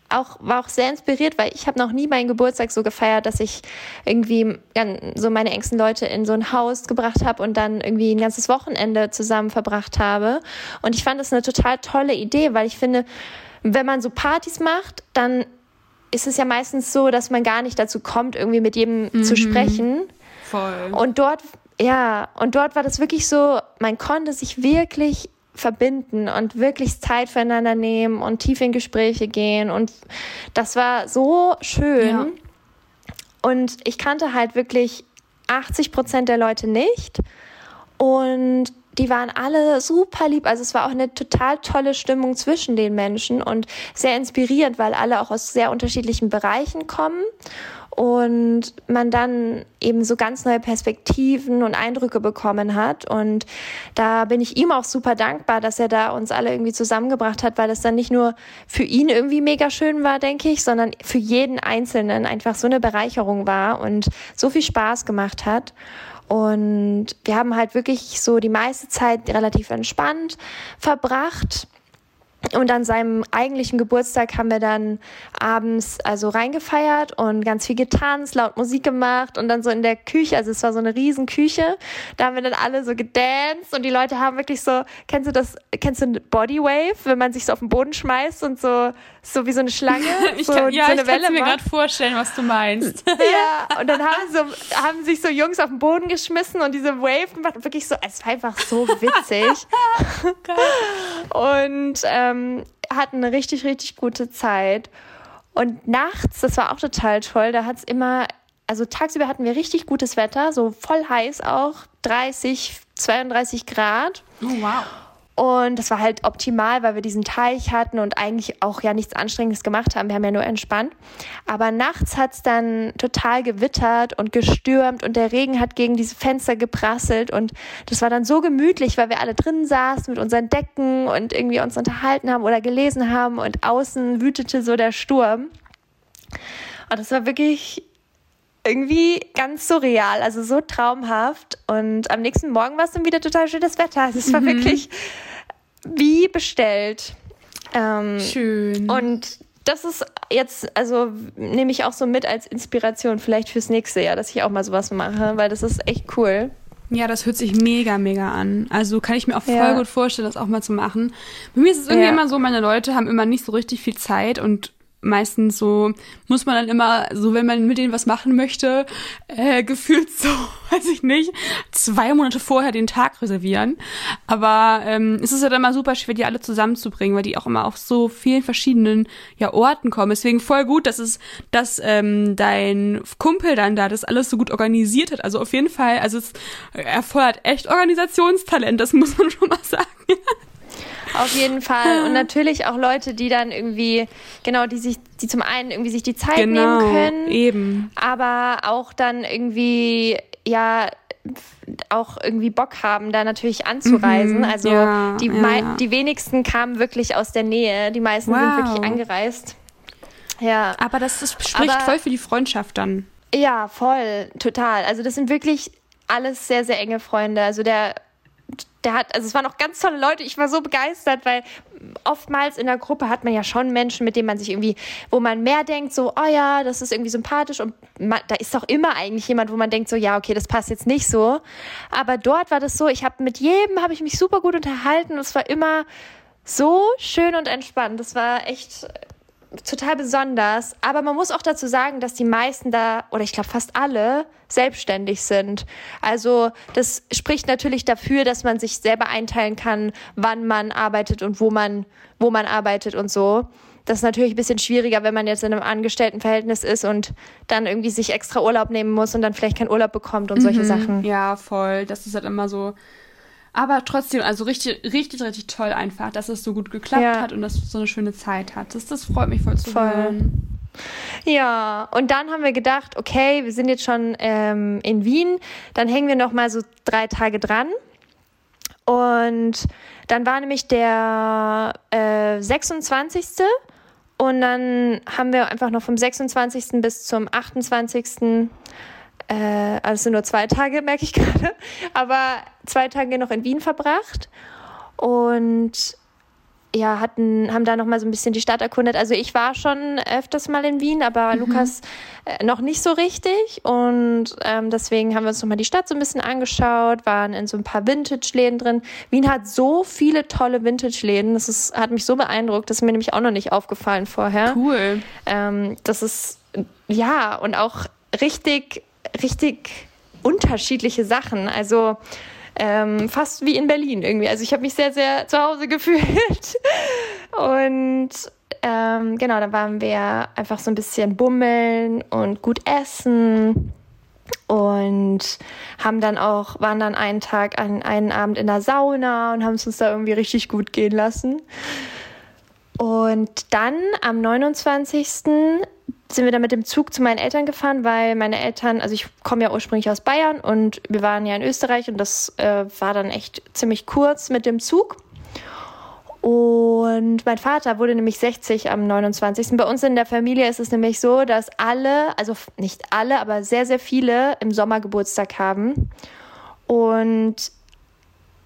auch, war auch sehr inspiriert, weil ich habe noch nie meinen Geburtstag so gefeiert, dass ich irgendwie so meine engsten Leute in so ein Haus gebracht habe und dann irgendwie ein ganzes Wochenende zusammen verbracht habe. Und ich fand das eine total tolle Idee, weil ich finde, wenn man so Partys macht, dann ist es ja meistens so, dass man gar nicht dazu kommt, irgendwie mit jedem mhm. zu sprechen. Voll. Und dort, ja, und dort war das wirklich so, man konnte sich wirklich verbinden und wirklich Zeit füreinander nehmen und tief in Gespräche gehen. Und das war so schön. Ja. Und ich kannte halt wirklich 80 Prozent der Leute nicht. Und die waren alle super lieb. Also es war auch eine total tolle Stimmung zwischen den Menschen und sehr inspirierend, weil alle auch aus sehr unterschiedlichen Bereichen kommen und man dann eben so ganz neue Perspektiven und Eindrücke bekommen hat. Und da bin ich ihm auch super dankbar, dass er da uns alle irgendwie zusammengebracht hat, weil es dann nicht nur für ihn irgendwie mega schön war, denke ich, sondern für jeden Einzelnen einfach so eine Bereicherung war und so viel Spaß gemacht hat. Und wir haben halt wirklich so die meiste Zeit relativ entspannt verbracht und an seinem eigentlichen Geburtstag haben wir dann abends also reingefeiert und ganz viel getanzt, laut Musik gemacht und dann so in der Küche, also es war so eine riesen Küche, da haben wir dann alle so gedanced und die Leute haben wirklich so, kennst du das, kennst du Bodywave, wenn man sich so auf den Boden schmeißt und so so wie so eine Schlange. ich so, kann, ja, so eine ich kann mir gerade vorstellen, was du meinst. ja, und dann haben, so, haben sich so Jungs auf den Boden geschmissen und diese Wave gemacht. Wirklich so, es war einfach so witzig. und ähm, hatten eine richtig, richtig gute Zeit. Und nachts, das war auch total toll, da hat es immer, also tagsüber hatten wir richtig gutes Wetter, so voll heiß auch, 30, 32 Grad. Oh, wow. Und das war halt optimal, weil wir diesen Teich hatten und eigentlich auch ja nichts Anstrengendes gemacht haben. Wir haben ja nur entspannt. Aber nachts hat es dann total gewittert und gestürmt und der Regen hat gegen diese Fenster geprasselt. Und das war dann so gemütlich, weil wir alle drinnen saßen mit unseren Decken und irgendwie uns unterhalten haben oder gelesen haben und außen wütete so der Sturm. Und das war wirklich irgendwie ganz surreal, also so traumhaft. Und am nächsten Morgen war es dann wieder total schönes Wetter. Also es war mhm. wirklich wie bestellt. Ähm, Schön. Und das ist jetzt, also nehme ich auch so mit als Inspiration vielleicht fürs nächste Jahr, dass ich auch mal sowas mache, weil das ist echt cool. Ja, das hört sich mega, mega an. Also kann ich mir auch voll ja. gut vorstellen, das auch mal zu machen. Bei mir ist es irgendwie ja. immer so, meine Leute haben immer nicht so richtig viel Zeit und meistens so muss man dann immer so, wenn man mit denen was machen möchte, äh, gefühlt so, weiß ich nicht, zwei Monate vorher den Tag reservieren. Aber ähm, es ist dann immer super schwer, die alle zusammenzubringen, weil die auch immer auf so vielen verschiedenen ja, Orten kommen. Deswegen voll gut, dass es, dass ähm, dein Kumpel dann da das alles so gut organisiert hat. Also auf jeden Fall, also es erfordert echt Organisationstalent, das muss man schon mal sagen. Auf jeden Fall. Und natürlich auch Leute, die dann irgendwie, genau, die sich, die zum einen irgendwie sich die Zeit genau, nehmen können. Eben. Aber auch dann irgendwie, ja, auch irgendwie Bock haben, da natürlich anzureisen. Mhm, also ja, die, ja. die wenigsten kamen wirklich aus der Nähe. Die meisten wow. sind wirklich angereist. Ja. Aber das, das spricht Aber, voll für die Freundschaft dann. Ja, voll, total. Also das sind wirklich alles sehr, sehr enge Freunde. Also der der hat, also es waren auch ganz tolle Leute. Ich war so begeistert, weil oftmals in der Gruppe hat man ja schon Menschen, mit denen man sich irgendwie, wo man mehr denkt, so, oh ja, das ist irgendwie sympathisch und man, da ist doch immer eigentlich jemand, wo man denkt, so, ja, okay, das passt jetzt nicht so. Aber dort war das so, ich habe mit jedem habe ich mich super gut unterhalten und es war immer so schön und entspannt. Das war echt total besonders. Aber man muss auch dazu sagen, dass die meisten da, oder ich glaube fast alle, selbstständig sind. Also das spricht natürlich dafür, dass man sich selber einteilen kann, wann man arbeitet und wo man, wo man arbeitet und so. Das ist natürlich ein bisschen schwieriger, wenn man jetzt in einem Angestelltenverhältnis ist und dann irgendwie sich extra Urlaub nehmen muss und dann vielleicht keinen Urlaub bekommt und solche mhm. Sachen. Ja, voll. Das ist halt immer so aber trotzdem, also richtig, richtig, richtig toll einfach, dass es so gut geklappt ja. hat und dass du so eine schöne Zeit hattest. Das freut mich voll zu voll. hören. Ja, und dann haben wir gedacht, okay, wir sind jetzt schon ähm, in Wien, dann hängen wir noch mal so drei Tage dran. Und dann war nämlich der äh, 26. Und dann haben wir einfach noch vom 26. bis zum 28 äh, also nur zwei Tage, merke ich gerade, aber zwei Tage noch in Wien verbracht und ja, hatten, haben da noch mal so ein bisschen die Stadt erkundet. Also ich war schon öfters mal in Wien, aber mhm. Lukas äh, noch nicht so richtig. Und ähm, deswegen haben wir uns noch mal die Stadt so ein bisschen angeschaut, waren in so ein paar Vintage-Läden drin. Wien hat so viele tolle Vintage-Läden. Das ist, hat mich so beeindruckt. Das ist mir nämlich auch noch nicht aufgefallen vorher. Cool. Ähm, das ist, ja, und auch richtig richtig unterschiedliche Sachen. Also ähm, fast wie in Berlin irgendwie. Also ich habe mich sehr, sehr zu Hause gefühlt. Und ähm, genau, da waren wir einfach so ein bisschen bummeln und gut essen und haben dann auch, waren dann einen Tag, einen, einen Abend in der Sauna und haben es uns da irgendwie richtig gut gehen lassen. Und dann am 29 sind wir dann mit dem Zug zu meinen Eltern gefahren, weil meine Eltern, also ich komme ja ursprünglich aus Bayern und wir waren ja in Österreich und das äh, war dann echt ziemlich kurz mit dem Zug. Und mein Vater wurde nämlich 60 am 29. Bei uns in der Familie ist es nämlich so, dass alle, also nicht alle, aber sehr, sehr viele im Sommer Geburtstag haben. Und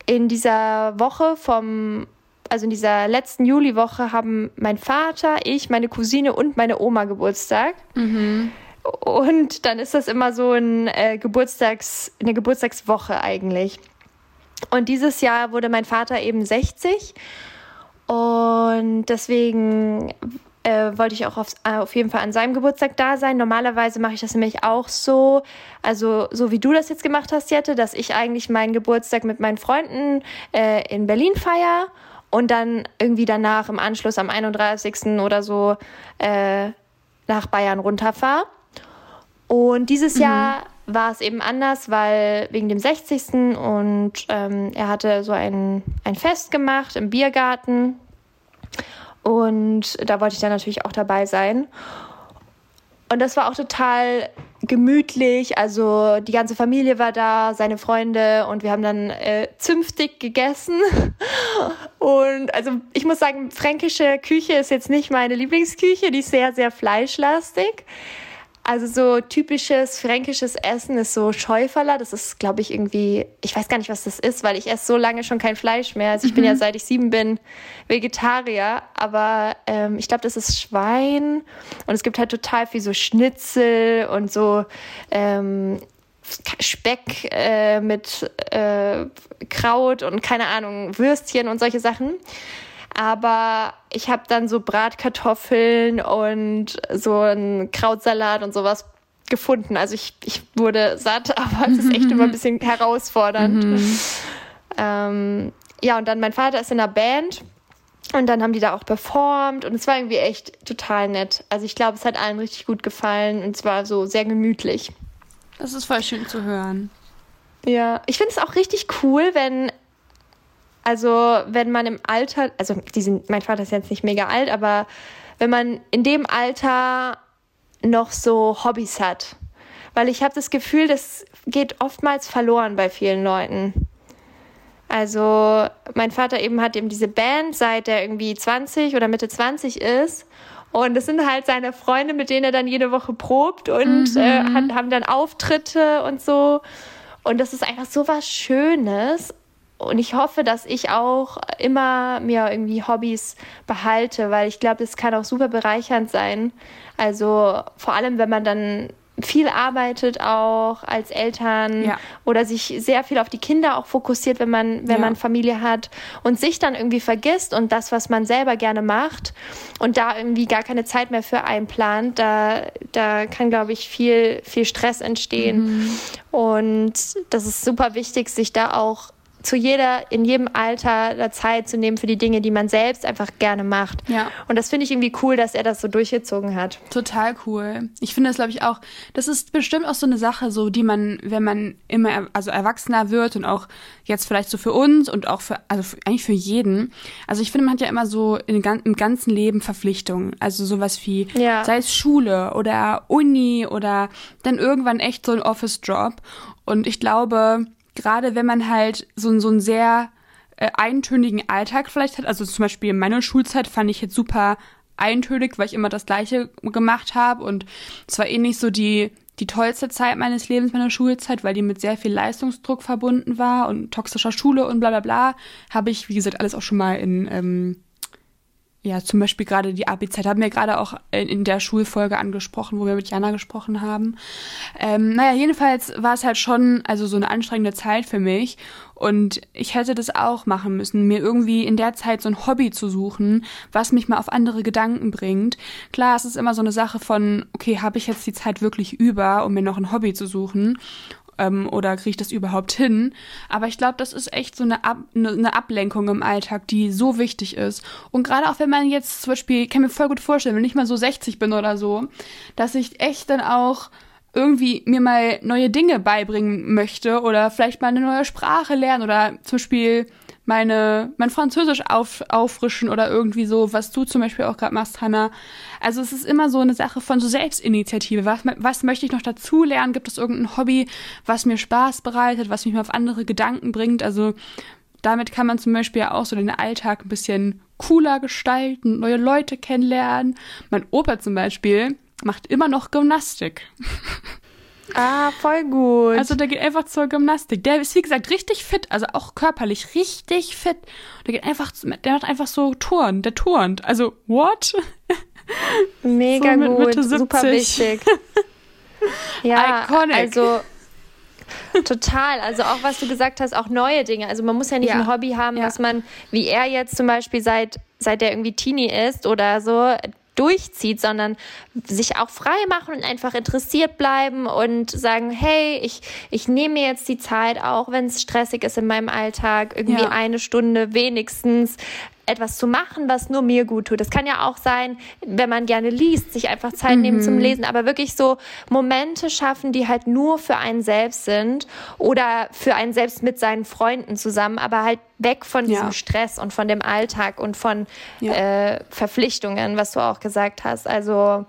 in dieser Woche vom also in dieser letzten Juliwoche haben mein Vater, ich, meine Cousine und meine Oma Geburtstag. Mhm. Und dann ist das immer so ein äh, Geburtstags, eine Geburtstagswoche eigentlich. Und dieses Jahr wurde mein Vater eben 60. Und deswegen äh, wollte ich auch auf, äh, auf jeden Fall an seinem Geburtstag da sein. Normalerweise mache ich das nämlich auch so, also so wie du das jetzt gemacht hast, Jette, dass ich eigentlich meinen Geburtstag mit meinen Freunden äh, in Berlin feiere und dann irgendwie danach im Anschluss am 31. oder so äh, nach Bayern runterfahre. Und dieses mhm. Jahr war es eben anders, weil wegen dem 60. und ähm, er hatte so ein, ein Fest gemacht im Biergarten. Und da wollte ich dann natürlich auch dabei sein. Und das war auch total gemütlich. Also die ganze Familie war da, seine Freunde und wir haben dann äh, zünftig gegessen. Und also ich muss sagen, fränkische Küche ist jetzt nicht meine Lieblingsküche, die ist sehr, sehr fleischlastig. Also so typisches fränkisches Essen ist so Schäuferler. Das ist, glaube ich, irgendwie, ich weiß gar nicht, was das ist, weil ich esse so lange schon kein Fleisch mehr. Also ich mhm. bin ja, mhm. seit ich sieben bin, Vegetarier. Aber ähm, ich glaube, das ist Schwein. Und es gibt halt total viel so Schnitzel und so ähm, Speck äh, mit äh, Kraut und keine Ahnung, Würstchen und solche Sachen. Aber ich habe dann so Bratkartoffeln und so einen Krautsalat und sowas gefunden. Also ich, ich wurde satt, aber es ist echt immer ein bisschen herausfordernd. Mhm. Ähm, ja, und dann mein Vater ist in der Band und dann haben die da auch performt und es war irgendwie echt total nett. Also ich glaube, es hat allen richtig gut gefallen und es war so sehr gemütlich. Das ist voll schön zu hören. Ja, ich finde es auch richtig cool, wenn also wenn man im Alter, also die sind, mein Vater ist jetzt nicht mega alt, aber wenn man in dem Alter noch so Hobbys hat. Weil ich habe das Gefühl, das geht oftmals verloren bei vielen Leuten. Also mein Vater eben hat eben diese Band, seit er irgendwie 20 oder Mitte 20 ist. Und das sind halt seine Freunde, mit denen er dann jede Woche probt und mhm. äh, haben dann Auftritte und so. Und das ist einfach so was Schönes. Und ich hoffe, dass ich auch immer mir irgendwie Hobbys behalte, weil ich glaube, das kann auch super bereichernd sein. Also vor allem, wenn man dann viel arbeitet auch als Eltern ja. oder sich sehr viel auf die Kinder auch fokussiert, wenn man, wenn ja. man Familie hat und sich dann irgendwie vergisst und das, was man selber gerne macht und da irgendwie gar keine Zeit mehr für einplant, da, da kann, glaube ich, viel, viel Stress entstehen. Mhm. Und das ist super wichtig, sich da auch zu jeder, in jedem Alter der Zeit zu nehmen für die Dinge, die man selbst einfach gerne macht. Ja. Und das finde ich irgendwie cool, dass er das so durchgezogen hat. Total cool. Ich finde das, glaube ich, auch, das ist bestimmt auch so eine Sache, so, die man, wenn man immer, also erwachsener wird und auch jetzt vielleicht so für uns und auch für, also für, eigentlich für jeden. Also ich finde, man hat ja immer so in, im ganzen Leben Verpflichtungen. Also sowas wie, ja. sei es Schule oder Uni oder dann irgendwann echt so ein Office-Job. Und ich glaube, gerade wenn man halt so, so einen sehr äh, eintönigen Alltag vielleicht hat, also zum Beispiel in meiner Schulzeit fand ich jetzt super eintönig, weil ich immer das Gleiche gemacht habe. Und es war eh nicht so die die tollste Zeit meines Lebens, meiner Schulzeit, weil die mit sehr viel Leistungsdruck verbunden war und toxischer Schule und bla bla bla, habe ich, wie gesagt, alles auch schon mal in ähm, ja, zum Beispiel gerade die Abi-Zeit haben wir gerade auch in der Schulfolge angesprochen, wo wir mit Jana gesprochen haben. Ähm, naja, jedenfalls war es halt schon also so eine anstrengende Zeit für mich und ich hätte das auch machen müssen, mir irgendwie in der Zeit so ein Hobby zu suchen, was mich mal auf andere Gedanken bringt. Klar, es ist immer so eine Sache von, okay, habe ich jetzt die Zeit wirklich über, um mir noch ein Hobby zu suchen? Ähm, oder kriege ich das überhaupt hin? Aber ich glaube, das ist echt so eine, Ab eine, eine, Ablenkung im Alltag, die so wichtig ist. Und gerade auch wenn man jetzt zum Beispiel, ich kann mir voll gut vorstellen, wenn ich mal so 60 bin oder so, dass ich echt dann auch irgendwie mir mal neue Dinge beibringen möchte oder vielleicht mal eine neue Sprache lernen oder zum Beispiel meine, mein Französisch auf, auffrischen oder irgendwie so, was du zum Beispiel auch gerade machst, Hannah. Also es ist immer so eine Sache von so Selbstinitiative. Was, was möchte ich noch dazu lernen? Gibt es irgendein Hobby, was mir Spaß bereitet, was mich mal auf andere Gedanken bringt? Also damit kann man zum Beispiel auch so den Alltag ein bisschen cooler gestalten, neue Leute kennenlernen. Mein Opa zum Beispiel macht immer noch Gymnastik. Ah, voll gut. Also der geht einfach zur Gymnastik. Der ist, wie gesagt, richtig fit, also auch körperlich richtig fit. Der geht einfach, der macht einfach so Touren, der turnt. Also, what? Mega so gut, Mitte 70. super wichtig. ja, Iconic. also Total. Also auch was du gesagt hast, auch neue Dinge. Also man muss ja nicht ja. ein Hobby haben, ja. was man, wie er jetzt zum Beispiel seit, seit er irgendwie Teenie ist oder so, durchzieht, sondern sich auch frei machen und einfach interessiert bleiben und sagen, hey, ich, ich nehme mir jetzt die Zeit, auch wenn es stressig ist in meinem Alltag, irgendwie ja. eine Stunde wenigstens etwas zu machen, was nur mir gut tut. Das kann ja auch sein, wenn man gerne liest, sich einfach Zeit nehmen zum mhm. Lesen, aber wirklich so Momente schaffen, die halt nur für einen selbst sind oder für einen selbst mit seinen Freunden zusammen, aber halt weg von diesem ja. Stress und von dem Alltag und von ja. äh, Verpflichtungen, was du auch gesagt hast. Also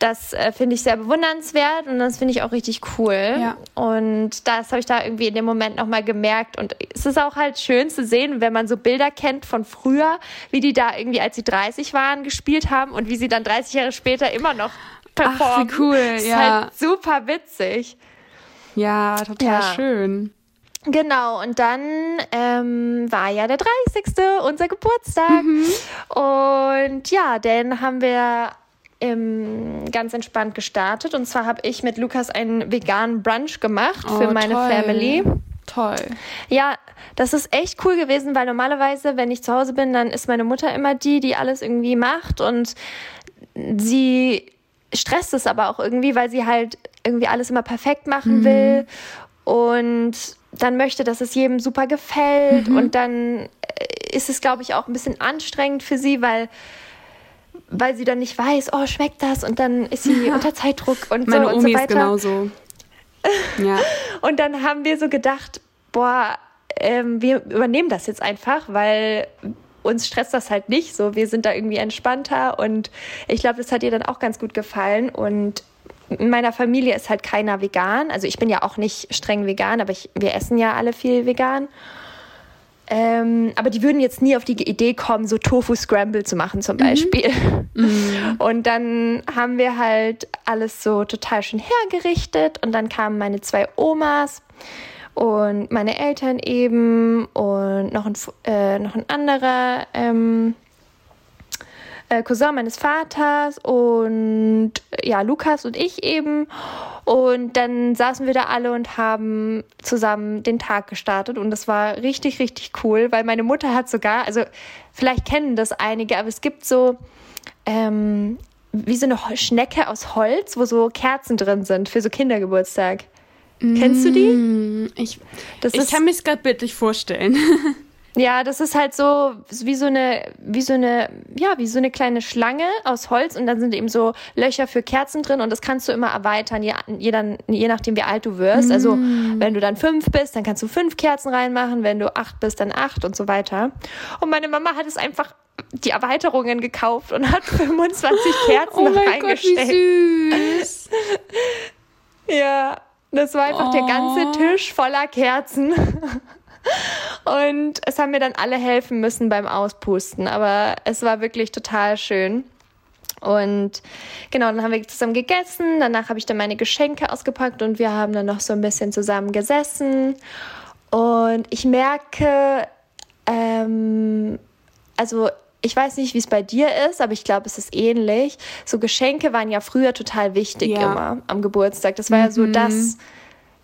das äh, finde ich sehr bewundernswert und das finde ich auch richtig cool. Ja. Und das habe ich da irgendwie in dem Moment nochmal gemerkt. Und es ist auch halt schön zu sehen, wenn man so Bilder kennt von früher, wie die da irgendwie, als sie 30 waren, gespielt haben und wie sie dann 30 Jahre später immer noch performen. Ach, wie cool, das ist ja. halt super witzig. Ja, total ja. schön. Genau, und dann ähm, war ja der 30. unser Geburtstag. Mhm. Und ja, dann haben wir ähm, ganz entspannt gestartet. Und zwar habe ich mit Lukas einen veganen Brunch gemacht oh, für meine toll. Family. Toll. Ja, das ist echt cool gewesen, weil normalerweise, wenn ich zu Hause bin, dann ist meine Mutter immer die, die alles irgendwie macht und sie stresst es aber auch irgendwie, weil sie halt irgendwie alles immer perfekt machen mhm. will und dann möchte, dass es jedem super gefällt mhm. und dann äh, ist es, glaube ich, auch ein bisschen anstrengend für sie, weil weil sie dann nicht weiß, oh, schmeckt das? Und dann ist sie ja. unter Zeitdruck und Meine so und Omi so weiter. ist genauso. Ja. und dann haben wir so gedacht, boah, ähm, wir übernehmen das jetzt einfach, weil uns stresst das halt nicht so. Wir sind da irgendwie entspannter und ich glaube, das hat ihr dann auch ganz gut gefallen und in meiner Familie ist halt keiner vegan. Also ich bin ja auch nicht streng vegan, aber ich, wir essen ja alle viel vegan. Ähm, aber die würden jetzt nie auf die Idee kommen, so Tofu Scramble zu machen zum mhm. Beispiel. Mhm. Und dann haben wir halt alles so total schön hergerichtet und dann kamen meine zwei Omas und meine Eltern eben und noch ein, äh, noch ein anderer ähm, äh, Cousin meines Vaters und ja, Lukas und ich eben. Und dann saßen wir da alle und haben zusammen den Tag gestartet und das war richtig, richtig cool, weil meine Mutter hat sogar, also vielleicht kennen das einige, aber es gibt so ähm, wie so eine Schnecke aus Holz, wo so Kerzen drin sind für so Kindergeburtstag. Kennst du die? Mm, ich, das ich ist, kann es gerade bildlich vorstellen. Ja, das ist halt so wie so eine, wie so eine, ja, wie so eine kleine Schlange aus Holz und dann sind eben so Löcher für Kerzen drin und das kannst du immer erweitern, je, je, dann, je nachdem wie alt du wirst. Also, mm. Wenn du dann fünf bist, dann kannst du fünf Kerzen reinmachen, wenn du acht bist, dann acht und so weiter. Und meine Mama hat es einfach die Erweiterungen gekauft und hat 25 Kerzen oh reingestellt. Gott, wie süß. ja, das war einfach oh. der ganze. Tisch voller Kerzen. Und es haben mir dann alle helfen müssen beim Auspusten, aber es war wirklich total schön. Und genau, dann haben wir zusammen gegessen. Danach habe ich dann meine Geschenke ausgepackt und wir haben dann noch so ein bisschen zusammen gesessen. Und ich merke, ähm, also ich weiß nicht, wie es bei dir ist, aber ich glaube, es ist ähnlich. So Geschenke waren ja früher total wichtig ja. immer am Geburtstag. Das war mhm. ja so mhm. das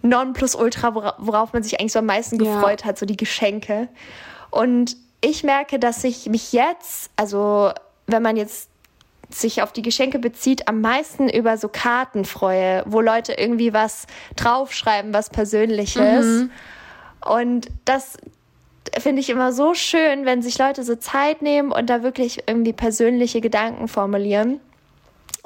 Nonplusultra, worauf man sich eigentlich so am meisten gefreut ja. hat, so die Geschenke. Und ich merke, dass ich mich jetzt, also wenn man jetzt sich auf die Geschenke bezieht, am meisten über so Karten freue, wo Leute irgendwie was draufschreiben, was Persönliches. Mhm. Und das finde ich immer so schön, wenn sich Leute so Zeit nehmen und da wirklich irgendwie persönliche Gedanken formulieren.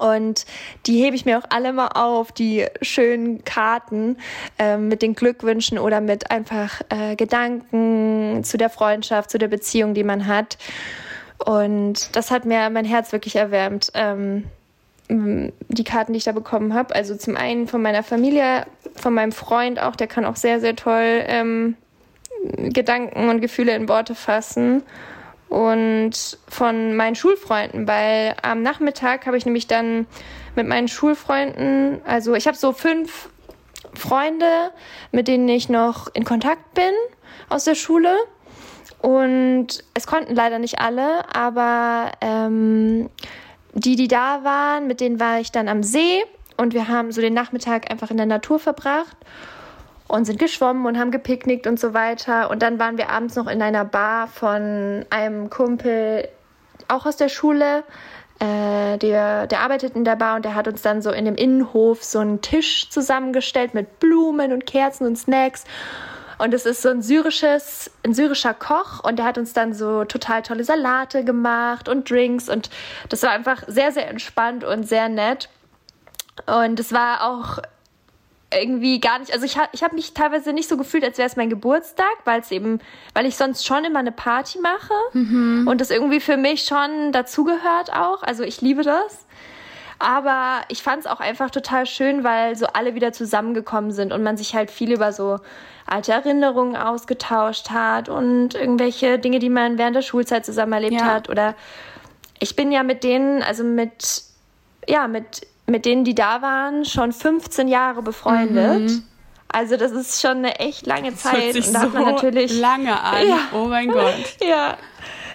Und die hebe ich mir auch alle mal auf, die schönen Karten äh, mit den Glückwünschen oder mit einfach äh, Gedanken zu der Freundschaft, zu der Beziehung, die man hat. Und das hat mir mein Herz wirklich erwärmt. Ähm, die Karten, die ich da bekommen habe. Also zum einen von meiner Familie, von meinem Freund auch, der kann auch sehr, sehr toll ähm, Gedanken und Gefühle in Worte fassen und von meinen Schulfreunden, weil am Nachmittag habe ich nämlich dann mit meinen Schulfreunden, also ich habe so fünf Freunde, mit denen ich noch in Kontakt bin aus der Schule. Und es konnten leider nicht alle, aber ähm, die, die da waren, mit denen war ich dann am See und wir haben so den Nachmittag einfach in der Natur verbracht und sind geschwommen und haben gepicknickt und so weiter. Und dann waren wir abends noch in einer Bar von einem Kumpel, auch aus der Schule. Äh, der, der arbeitet in der Bar und der hat uns dann so in dem Innenhof so einen Tisch zusammengestellt mit Blumen und Kerzen und Snacks. Und es ist so ein syrisches, ein syrischer Koch und der hat uns dann so total tolle Salate gemacht und Drinks und das war einfach sehr, sehr entspannt und sehr nett. Und es war auch irgendwie gar nicht, also ich, ich habe mich teilweise nicht so gefühlt, als wäre es mein Geburtstag, weil es eben, weil ich sonst schon immer eine Party mache mhm. und das irgendwie für mich schon dazugehört auch. Also ich liebe das. Aber ich fand es auch einfach total schön, weil so alle wieder zusammengekommen sind und man sich halt viel über so alte Erinnerungen ausgetauscht hat und irgendwelche Dinge, die man während der Schulzeit zusammen erlebt ja. hat. Oder ich bin ja mit denen, also mit, ja, mit mit denen, die da waren, schon 15 Jahre befreundet. Mhm. Also das ist schon eine echt lange Zeit. Das sich und da so hat man natürlich lange an. Ja. Oh mein Gott. Ja.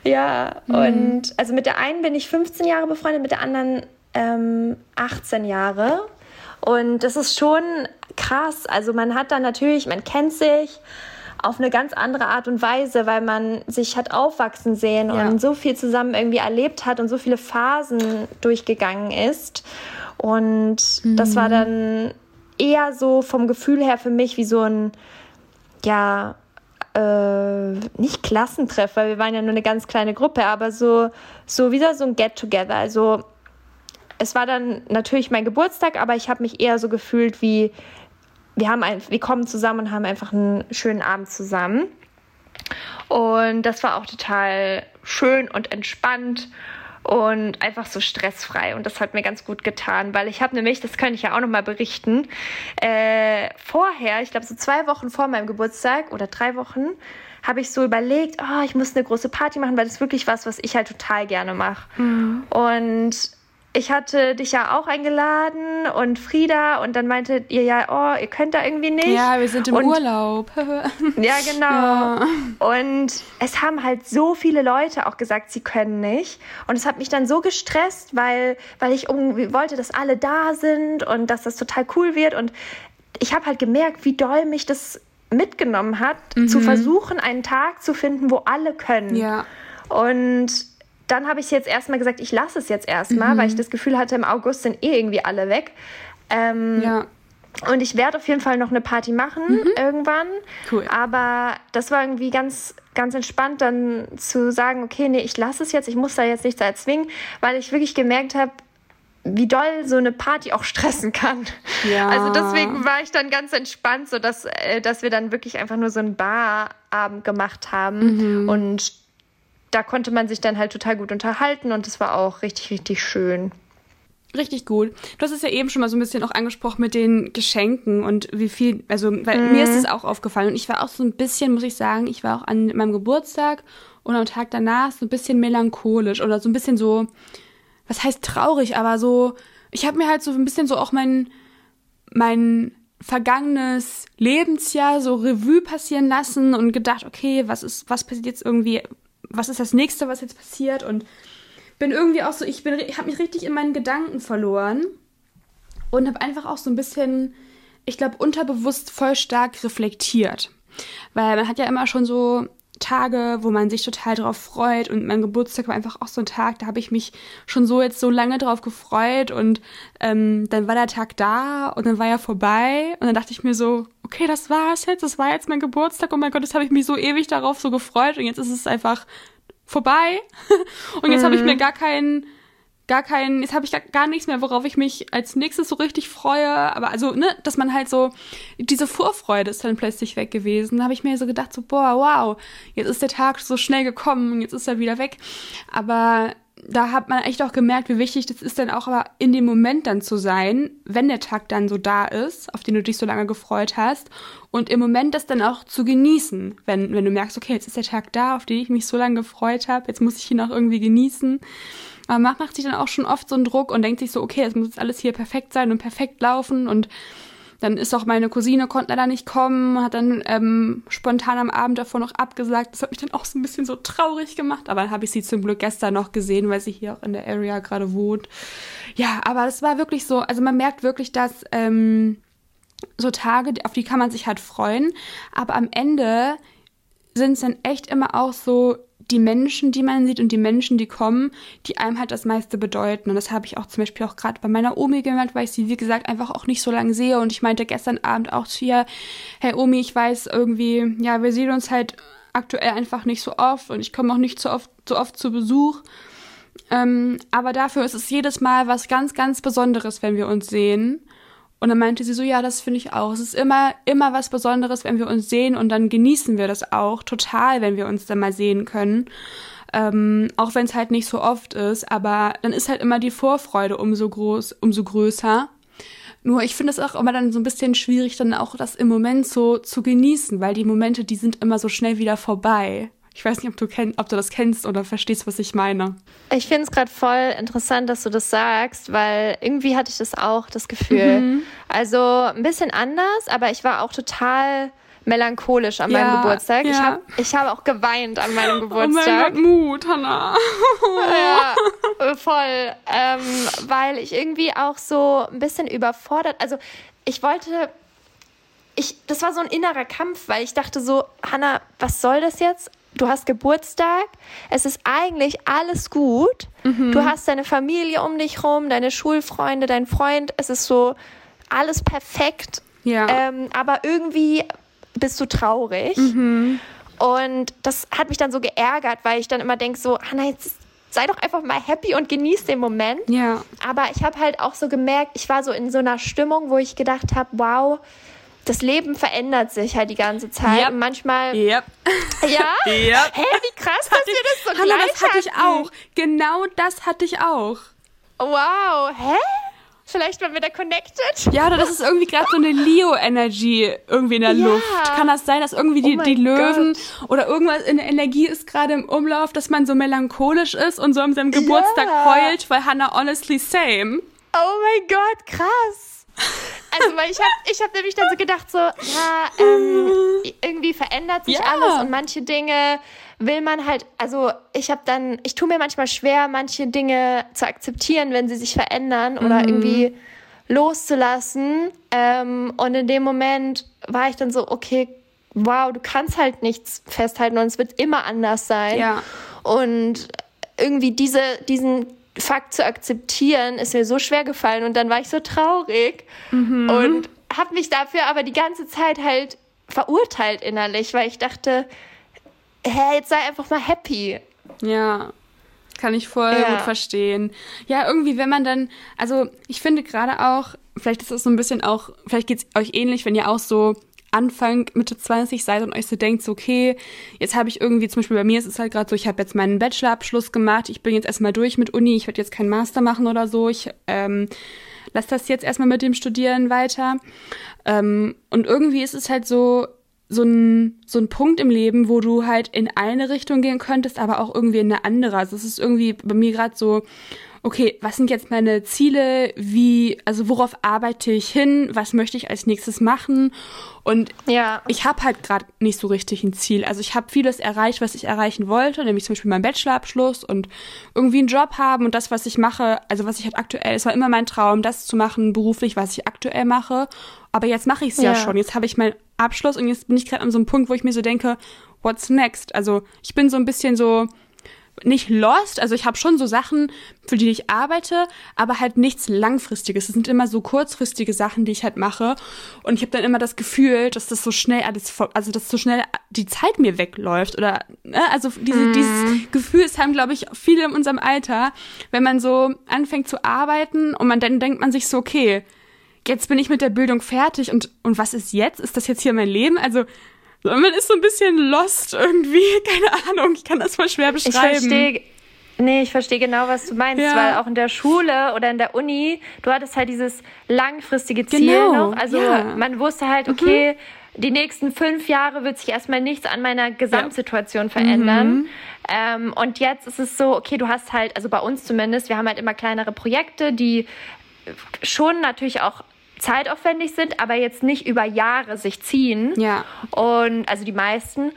Ja. Mhm. Und also mit der einen bin ich 15 Jahre befreundet, mit der anderen ähm, 18 Jahre. Und das ist schon krass. Also man hat da natürlich, man kennt sich auf eine ganz andere Art und Weise, weil man sich hat aufwachsen sehen ja. und so viel zusammen irgendwie erlebt hat und so viele Phasen durchgegangen ist. Und mhm. das war mhm. dann eher so vom Gefühl her für mich wie so ein, ja, äh, nicht Klassentreff, weil wir waren ja nur eine ganz kleine Gruppe, aber so, so wieder so ein Get-Together. Also es war dann natürlich mein Geburtstag, aber ich habe mich eher so gefühlt wie, wir, haben ein, wir kommen zusammen und haben einfach einen schönen Abend zusammen. Und das war auch total schön und entspannt und einfach so stressfrei. Und das hat mir ganz gut getan, weil ich habe nämlich, das kann ich ja auch nochmal berichten, äh, vorher, ich glaube so zwei Wochen vor meinem Geburtstag oder drei Wochen, habe ich so überlegt, oh, ich muss eine große Party machen, weil das ist wirklich was, was ich halt total gerne mache. Mhm. Und ich hatte dich ja auch eingeladen und Frieda und dann meintet ihr ja, oh, ihr könnt da irgendwie nicht. Ja, wir sind im und, Urlaub. ja, genau. Ja. Und es haben halt so viele Leute auch gesagt, sie können nicht. Und es hat mich dann so gestresst, weil, weil ich irgendwie wollte, dass alle da sind und dass das total cool wird. Und ich habe halt gemerkt, wie doll mich das mitgenommen hat, mhm. zu versuchen, einen Tag zu finden, wo alle können. Ja. Und dann habe ich jetzt erstmal gesagt, ich lasse es jetzt erstmal, mhm. weil ich das Gefühl hatte, im August sind eh irgendwie alle weg. Ähm, ja. Und ich werde auf jeden Fall noch eine Party machen mhm. irgendwann. Cool. Aber das war irgendwie ganz, ganz entspannt, dann zu sagen, okay, nee, ich lasse es jetzt, ich muss da jetzt nichts erzwingen, weil ich wirklich gemerkt habe, wie doll so eine Party auch stressen kann. Ja. Also deswegen war ich dann ganz entspannt, so dass, äh, dass wir dann wirklich einfach nur so einen Barabend gemacht haben mhm. und da konnte man sich dann halt total gut unterhalten und es war auch richtig, richtig schön. Richtig gut. Du hast es ja eben schon mal so ein bisschen auch angesprochen mit den Geschenken und wie viel, also weil mhm. mir ist es auch aufgefallen und ich war auch so ein bisschen, muss ich sagen, ich war auch an meinem Geburtstag und am Tag danach so ein bisschen melancholisch oder so ein bisschen so, was heißt traurig, aber so, ich habe mir halt so ein bisschen so auch mein, mein vergangenes Lebensjahr so Revue passieren lassen und gedacht, okay, was ist, was passiert jetzt irgendwie was ist das nächste, was jetzt passiert und bin irgendwie auch so, ich bin, habe mich richtig in meinen Gedanken verloren und habe einfach auch so ein bisschen, ich glaube, unterbewusst voll stark reflektiert. Weil man hat ja immer schon so Tage, wo man sich total drauf freut und mein Geburtstag war einfach auch so ein Tag, da habe ich mich schon so jetzt so lange drauf gefreut und ähm, dann war der Tag da und dann war er vorbei und dann dachte ich mir so, okay, das war's jetzt, das war jetzt mein Geburtstag, oh mein Gott, jetzt habe ich mich so ewig darauf so gefreut und jetzt ist es einfach vorbei und jetzt mhm. habe ich mir gar keinen gar keinen, jetzt habe ich gar, gar nichts mehr, worauf ich mich als nächstes so richtig freue. Aber also, ne, dass man halt so, diese Vorfreude ist dann plötzlich weg gewesen. Da habe ich mir so gedacht, so, boah, wow, jetzt ist der Tag so schnell gekommen und jetzt ist er wieder weg. Aber da hat man echt auch gemerkt, wie wichtig das ist dann auch aber in dem Moment dann zu sein, wenn der Tag dann so da ist, auf den du dich so lange gefreut hast und im Moment das dann auch zu genießen, wenn, wenn du merkst, okay, jetzt ist der Tag da, auf den ich mich so lange gefreut habe, jetzt muss ich ihn auch irgendwie genießen. Aber man macht sich dann auch schon oft so einen Druck und denkt sich so, okay, es muss jetzt alles hier perfekt sein und perfekt laufen und dann ist auch meine Cousine konnte leider nicht kommen, hat dann ähm, spontan am Abend davor noch abgesagt. Das hat mich dann auch so ein bisschen so traurig gemacht. Aber dann habe ich sie zum Glück gestern noch gesehen, weil sie hier auch in der Area gerade wohnt. Ja, aber es war wirklich so, also man merkt wirklich, dass ähm, so Tage, auf die kann man sich halt freuen. Aber am Ende sind es dann echt immer auch so die Menschen, die man sieht und die Menschen, die kommen, die einem halt das meiste bedeuten. Und das habe ich auch zum Beispiel auch gerade bei meiner Omi gemerkt, weil ich sie, wie gesagt, einfach auch nicht so lange sehe. Und ich meinte gestern Abend auch zu ihr, hey Omi, ich weiß irgendwie, ja, wir sehen uns halt aktuell einfach nicht so oft und ich komme auch nicht so oft, so oft zu Besuch. Ähm, aber dafür ist es jedes Mal was ganz, ganz Besonderes, wenn wir uns sehen. Und dann meinte sie so, ja, das finde ich auch. Es ist immer, immer was Besonderes, wenn wir uns sehen und dann genießen wir das auch total, wenn wir uns dann mal sehen können. Ähm, auch wenn es halt nicht so oft ist, aber dann ist halt immer die Vorfreude umso groß, umso größer. Nur ich finde es auch immer dann so ein bisschen schwierig, dann auch das im Moment so zu genießen, weil die Momente, die sind immer so schnell wieder vorbei. Ich weiß nicht, ob du, kenn, ob du das kennst oder verstehst, was ich meine. Ich finde es gerade voll interessant, dass du das sagst, weil irgendwie hatte ich das auch, das Gefühl. Mhm. Also ein bisschen anders, aber ich war auch total melancholisch an ja, meinem Geburtstag. Ja. Ich habe ich hab auch geweint an meinem Geburtstag. Oh mein Gott, Mut, Hannah. ja, voll. Ähm, weil ich irgendwie auch so ein bisschen überfordert, also ich wollte ich, das war so ein innerer Kampf, weil ich dachte so, Hannah, was soll das jetzt? Du hast Geburtstag, es ist eigentlich alles gut. Mhm. Du hast deine Familie um dich rum, deine Schulfreunde, dein Freund, es ist so alles perfekt. Ja. Ähm, aber irgendwie bist du traurig. Mhm. Und das hat mich dann so geärgert, weil ich dann immer denke, so, Hanna, jetzt sei doch einfach mal happy und genieß den Moment. Ja. Aber ich habe halt auch so gemerkt, ich war so in so einer Stimmung, wo ich gedacht habe, wow, das Leben verändert sich halt die ganze Zeit. Yep. Manchmal. Yep. Ja? Yep. Hä, wie krass, dass wir das so Hanna, gleich das hatte ich auch. Genau das hatte ich auch. Wow, hä? Vielleicht waren wir da connected. Ja, oder das ist irgendwie gerade so eine Leo-Energy irgendwie in der ja. Luft. Kann das sein, dass irgendwie die, oh die Löwen Gott. oder irgendwas in der Energie ist gerade im Umlauf, dass man so melancholisch ist und so an seinem Geburtstag ja. heult, weil Hannah honestly same. Oh mein Gott, krass. Also, weil ich habe ich hab nämlich dann so gedacht, so, ja, ähm, irgendwie verändert sich ja. alles und manche Dinge will man halt, also ich habe dann, ich tue mir manchmal schwer, manche Dinge zu akzeptieren, wenn sie sich verändern oder mhm. irgendwie loszulassen. Ähm, und in dem Moment war ich dann so, okay, wow, du kannst halt nichts festhalten und es wird immer anders sein. Ja. Und irgendwie diese, diesen Fakt zu akzeptieren, ist mir so schwer gefallen und dann war ich so traurig mhm. und habe mich dafür aber die ganze Zeit halt verurteilt innerlich, weil ich dachte, hä, jetzt sei einfach mal happy. Ja. Kann ich voll ja. gut verstehen. Ja, irgendwie, wenn man dann, also ich finde gerade auch, vielleicht ist es so ein bisschen auch, vielleicht geht es euch ähnlich, wenn ihr auch so Anfang, Mitte 20 seid und euch so denkt, so, okay, jetzt habe ich irgendwie, zum Beispiel bei mir ist es halt gerade so, ich habe jetzt meinen Bachelorabschluss gemacht, ich bin jetzt erstmal durch mit Uni, ich werde jetzt keinen Master machen oder so, ich ähm, lasse das jetzt erstmal mit dem Studieren weiter. Ähm, und irgendwie ist es halt so, so ein, so ein Punkt im Leben, wo du halt in eine Richtung gehen könntest, aber auch irgendwie in eine andere. Also es ist irgendwie bei mir gerade so, okay, was sind jetzt meine Ziele? Wie, also worauf arbeite ich hin? Was möchte ich als nächstes machen? Und ja. ich habe halt gerade nicht so richtig ein Ziel. Also ich habe vieles erreicht, was ich erreichen wollte, nämlich zum Beispiel meinen Bachelorabschluss und irgendwie einen Job haben und das, was ich mache, also was ich halt aktuell, es war immer mein Traum, das zu machen beruflich, was ich aktuell mache. Aber jetzt mache ich es ja. ja schon. Jetzt habe ich meinen Abschluss und jetzt bin ich gerade an so einem Punkt, wo ich mir so denke, what's next? Also ich bin so ein bisschen so nicht lost, also ich habe schon so Sachen, für die ich arbeite, aber halt nichts langfristiges. Es sind immer so kurzfristige Sachen, die ich halt mache und ich habe dann immer das Gefühl, dass das so schnell alles also dass so schnell die Zeit mir wegläuft oder ne? also diese, mm. dieses Gefühl ist haben glaube ich viele in unserem Alter, wenn man so anfängt zu arbeiten und man dann denkt man sich so okay, jetzt bin ich mit der Bildung fertig und und was ist jetzt? Ist das jetzt hier mein Leben? Also man ist so ein bisschen lost irgendwie. Keine Ahnung, ich kann das voll schwer beschreiben. Ich verstehe. Nee, ich verstehe genau, was du meinst, ja. weil auch in der Schule oder in der Uni, du hattest halt dieses langfristige Ziel genau. noch. Also ja. man wusste halt, okay, mhm. die nächsten fünf Jahre wird sich erstmal nichts an meiner Gesamtsituation ja. verändern. Mhm. Ähm, und jetzt ist es so, okay, du hast halt, also bei uns zumindest, wir haben halt immer kleinere Projekte, die schon natürlich auch zeitaufwendig sind, aber jetzt nicht über Jahre sich ziehen. Ja. Und also die meisten.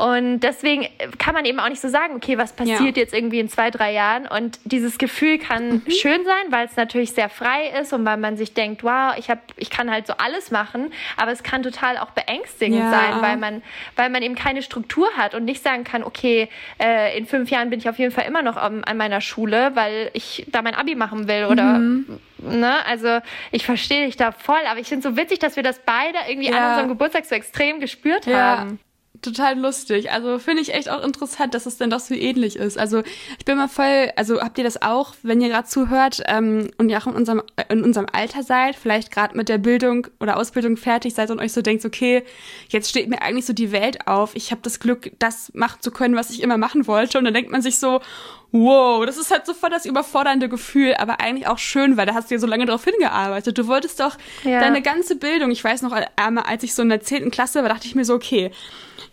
Und deswegen kann man eben auch nicht so sagen, okay, was passiert ja. jetzt irgendwie in zwei, drei Jahren? Und dieses Gefühl kann mhm. schön sein, weil es natürlich sehr frei ist und weil man sich denkt, wow, ich habe, ich kann halt so alles machen. Aber es kann total auch beängstigend ja. sein, weil man, weil man eben keine Struktur hat und nicht sagen kann, okay, äh, in fünf Jahren bin ich auf jeden Fall immer noch an, an meiner Schule, weil ich da mein Abi machen will oder mhm. ne? Also ich verstehe dich da voll, aber ich finde es so witzig, dass wir das beide irgendwie ja. an unserem Geburtstag so extrem gespürt haben total lustig. Also finde ich echt auch interessant, dass es denn doch so ähnlich ist. Also ich bin mal voll, also habt ihr das auch, wenn ihr gerade zuhört ähm, und ihr auch in unserem, in unserem Alter seid, vielleicht gerade mit der Bildung oder Ausbildung fertig seid und euch so denkt, okay, jetzt steht mir eigentlich so die Welt auf. Ich habe das Glück, das machen zu können, was ich immer machen wollte. Und dann denkt man sich so, wow, das ist halt sofort das überfordernde Gefühl, aber eigentlich auch schön, weil da hast du ja so lange drauf hingearbeitet. Du wolltest doch ja. deine ganze Bildung, ich weiß noch, einmal als ich so in der zehnten Klasse war, dachte ich mir so, okay,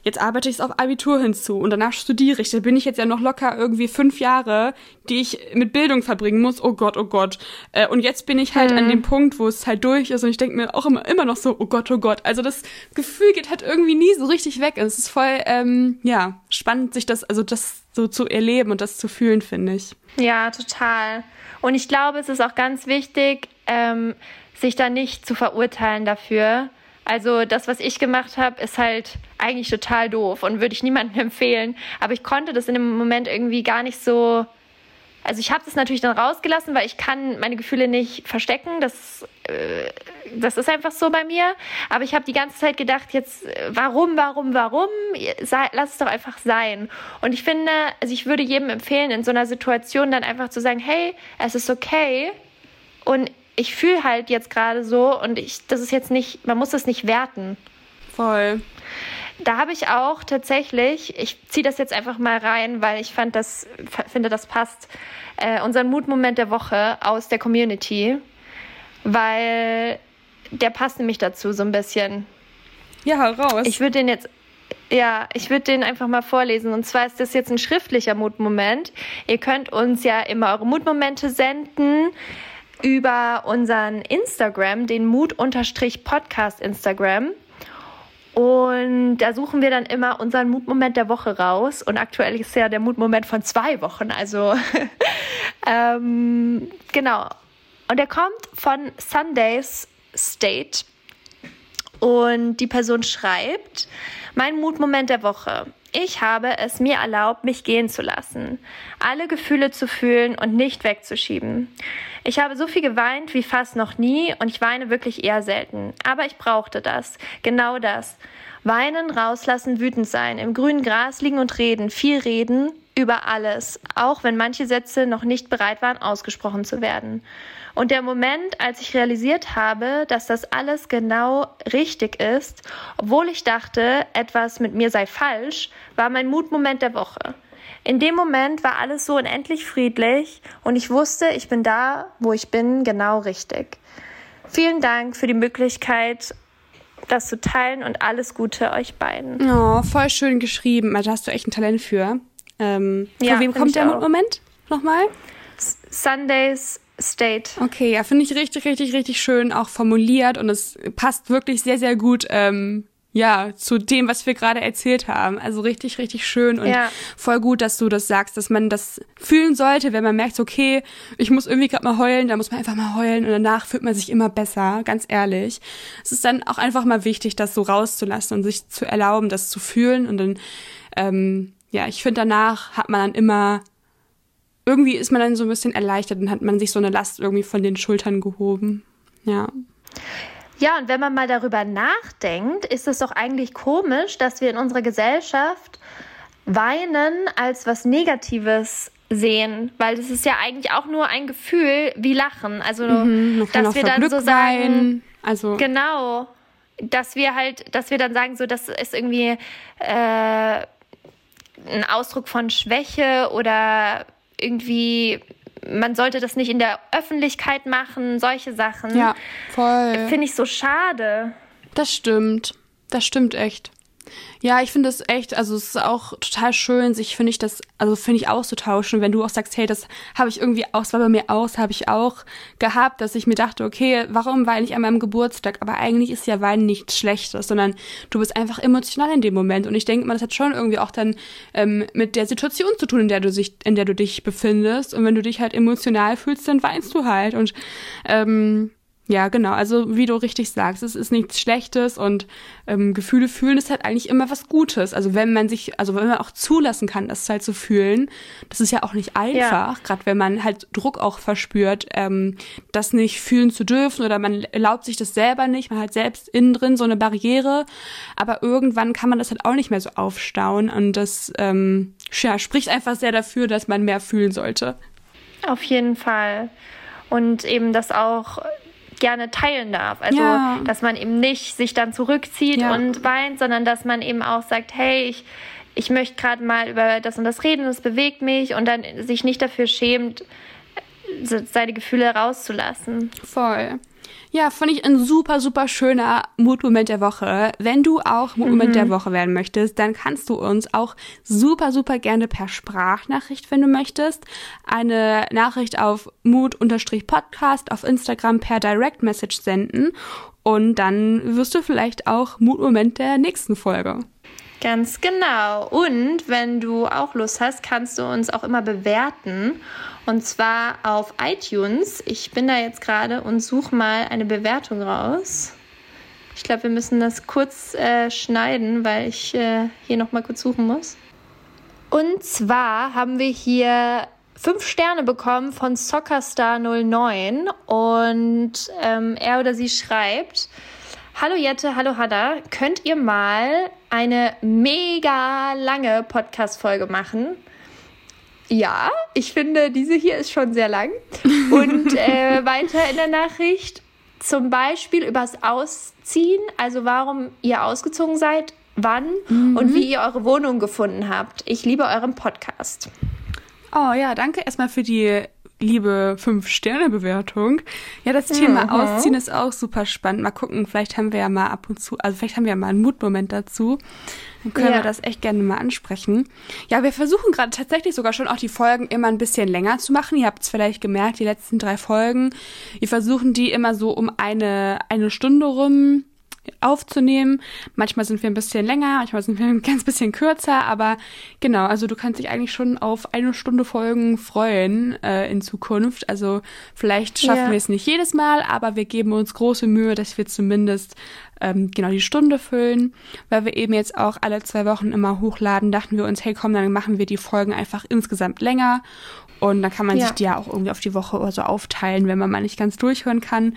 jetzt arbeite ich es auf Abitur hinzu und danach studiere ich. Da bin ich jetzt ja noch locker irgendwie fünf Jahre, die ich mit Bildung verbringen muss. Oh Gott, oh Gott. Äh, und jetzt bin ich halt hm. an dem Punkt, wo es halt durch ist und ich denke mir auch immer, immer noch so, oh Gott, oh Gott. Also das Gefühl geht halt irgendwie nie so richtig weg. Es ist voll, ähm, ja, spannend, sich das, also das so zu erleben und das zu fühlen, finde ich. Ja, total. Und ich glaube, es ist auch ganz wichtig, ähm, sich da nicht zu verurteilen dafür, also das, was ich gemacht habe, ist halt eigentlich total doof und würde ich niemandem empfehlen. Aber ich konnte das in dem Moment irgendwie gar nicht so. Also ich habe das natürlich dann rausgelassen, weil ich kann meine Gefühle nicht verstecken. Das, äh, das ist einfach so bei mir. Aber ich habe die ganze Zeit gedacht, jetzt warum, warum, warum? Sei, lass es doch einfach sein. Und ich finde, also ich würde jedem empfehlen, in so einer Situation dann einfach zu sagen, hey, es ist okay. Und ich fühle halt jetzt gerade so und ich, das ist jetzt nicht, man muss das nicht werten. Voll. Da habe ich auch tatsächlich, ich ziehe das jetzt einfach mal rein, weil ich fand das, finde, das passt, äh, unseren Mutmoment der Woche aus der Community. weil der passt nämlich dazu so ein bisschen. Ja, raus. Ich würde den jetzt, ja, ich würde den einfach mal vorlesen. Und zwar ist das jetzt ein schriftlicher Mutmoment. Ihr könnt uns ja immer eure Mutmomente senden über unseren Instagram, den Mut-Podcast Instagram. Und da suchen wir dann immer unseren Mutmoment der Woche raus. Und aktuell ist ja der Mutmoment von zwei Wochen. Also ähm, genau. Und er kommt von Sundays State. Und die Person schreibt, mein Mutmoment der Woche. Ich habe es mir erlaubt, mich gehen zu lassen, alle Gefühle zu fühlen und nicht wegzuschieben. Ich habe so viel geweint wie fast noch nie und ich weine wirklich eher selten. Aber ich brauchte das, genau das. Weinen, rauslassen, wütend sein, im grünen Gras liegen und reden, viel reden, über alles, auch wenn manche Sätze noch nicht bereit waren, ausgesprochen zu werden. Und der Moment, als ich realisiert habe, dass das alles genau richtig ist, obwohl ich dachte, etwas mit mir sei falsch, war mein Mutmoment der Woche. In dem Moment war alles so unendlich friedlich und ich wusste, ich bin da, wo ich bin, genau richtig. Vielen Dank für die Möglichkeit, das zu teilen und alles Gute euch beiden. Oh, voll schön geschrieben. Also hast du echt ein Talent für. Ähm, ja, von wem kommt der auch. Moment nochmal? Sundays State. Okay, ja, finde ich richtig, richtig, richtig schön auch formuliert und es passt wirklich sehr, sehr gut ähm, ja, zu dem, was wir gerade erzählt haben. Also richtig, richtig schön und ja. voll gut, dass du das sagst, dass man das fühlen sollte, wenn man merkt, okay, ich muss irgendwie gerade mal heulen, dann muss man einfach mal heulen und danach fühlt man sich immer besser, ganz ehrlich. Es ist dann auch einfach mal wichtig, das so rauszulassen und sich zu erlauben, das zu fühlen und dann, ähm, ja, ich finde, danach hat man dann immer, irgendwie ist man dann so ein bisschen erleichtert und hat man sich so eine Last irgendwie von den Schultern gehoben. Ja. Ja, und wenn man mal darüber nachdenkt, ist es doch eigentlich komisch, dass wir in unserer Gesellschaft Weinen als was Negatives sehen, weil das ist ja eigentlich auch nur ein Gefühl wie Lachen. Also, mhm, dass wir dann Glück so sagen, also genau, dass wir halt, dass wir dann sagen, so, das ist irgendwie äh, ein Ausdruck von Schwäche oder irgendwie, man sollte das nicht in der Öffentlichkeit machen, solche Sachen. Ja, voll. Finde ich so schade. Das stimmt. Das stimmt echt. Ja, ich finde es echt, also es ist auch total schön, sich, finde ich, das, also finde ich auszutauschen, wenn du auch sagst, hey, das habe ich irgendwie aus, war bei mir aus, habe ich auch gehabt, dass ich mir dachte, okay, warum weine ich an meinem Geburtstag? Aber eigentlich ist ja Weinen nichts Schlechtes, sondern du bist einfach emotional in dem Moment. Und ich denke mal, das hat schon irgendwie auch dann ähm, mit der Situation zu tun, in der du sich, in der du dich befindest. Und wenn du dich halt emotional fühlst, dann weinst du halt. Und ähm, ja, genau. Also wie du richtig sagst, es ist nichts Schlechtes und ähm, Gefühle fühlen ist halt eigentlich immer was Gutes. Also wenn man sich, also wenn man auch zulassen kann, das halt zu fühlen, das ist ja auch nicht einfach, ja. gerade wenn man halt Druck auch verspürt, ähm, das nicht fühlen zu dürfen oder man erlaubt sich das selber nicht, man hat selbst innen drin so eine Barriere, aber irgendwann kann man das halt auch nicht mehr so aufstauen und das ähm, ja, spricht einfach sehr dafür, dass man mehr fühlen sollte. Auf jeden Fall. Und eben das auch gerne teilen darf. Also, ja. dass man eben nicht sich dann zurückzieht ja. und weint, sondern dass man eben auch sagt, hey, ich, ich möchte gerade mal über das und das reden, das bewegt mich und dann sich nicht dafür schämt, seine Gefühle rauszulassen. Voll. Ja, fand ich ein super, super schöner Mutmoment der Woche. Wenn du auch Mutmoment mhm. der Woche werden möchtest, dann kannst du uns auch super, super gerne per Sprachnachricht, wenn du möchtest, eine Nachricht auf Mut-Podcast auf Instagram per Direct Message senden. Und dann wirst du vielleicht auch Mutmoment der nächsten Folge. Ganz genau. Und wenn du auch Lust hast, kannst du uns auch immer bewerten. Und zwar auf iTunes. Ich bin da jetzt gerade und suche mal eine Bewertung raus. Ich glaube, wir müssen das kurz äh, schneiden, weil ich äh, hier nochmal kurz suchen muss. Und zwar haben wir hier fünf Sterne bekommen von Soccerstar09 und ähm, er oder sie schreibt, Hallo Jette, hallo Hada, könnt ihr mal eine mega lange Podcast-Folge machen? Ja, ich finde, diese hier ist schon sehr lang. Und äh, weiter in der Nachricht zum Beispiel übers Ausziehen, also warum ihr ausgezogen seid, wann mhm. und wie ihr eure Wohnung gefunden habt. Ich liebe euren Podcast. Oh ja, danke erstmal für die liebe Fünf-Sterne-Bewertung. Ja, das Thema mhm. Ausziehen ist auch super spannend. Mal gucken, vielleicht haben wir ja mal ab und zu, also vielleicht haben wir ja mal einen Mutmoment dazu. Dann können ja. wir das echt gerne mal ansprechen. Ja, wir versuchen gerade tatsächlich sogar schon auch die Folgen immer ein bisschen länger zu machen. Ihr habt es vielleicht gemerkt, die letzten drei Folgen. Wir versuchen die immer so um eine, eine Stunde rum aufzunehmen. Manchmal sind wir ein bisschen länger, manchmal sind wir ein ganz bisschen kürzer, aber genau, also du kannst dich eigentlich schon auf eine Stunde Folgen freuen äh, in Zukunft. Also vielleicht schaffen ja. wir es nicht jedes Mal, aber wir geben uns große Mühe, dass wir zumindest ähm, genau die Stunde füllen, weil wir eben jetzt auch alle zwei Wochen immer hochladen, dachten wir uns, hey komm, dann machen wir die Folgen einfach insgesamt länger und dann kann man ja. sich die ja auch irgendwie auf die Woche oder so aufteilen, wenn man mal nicht ganz durchhören kann.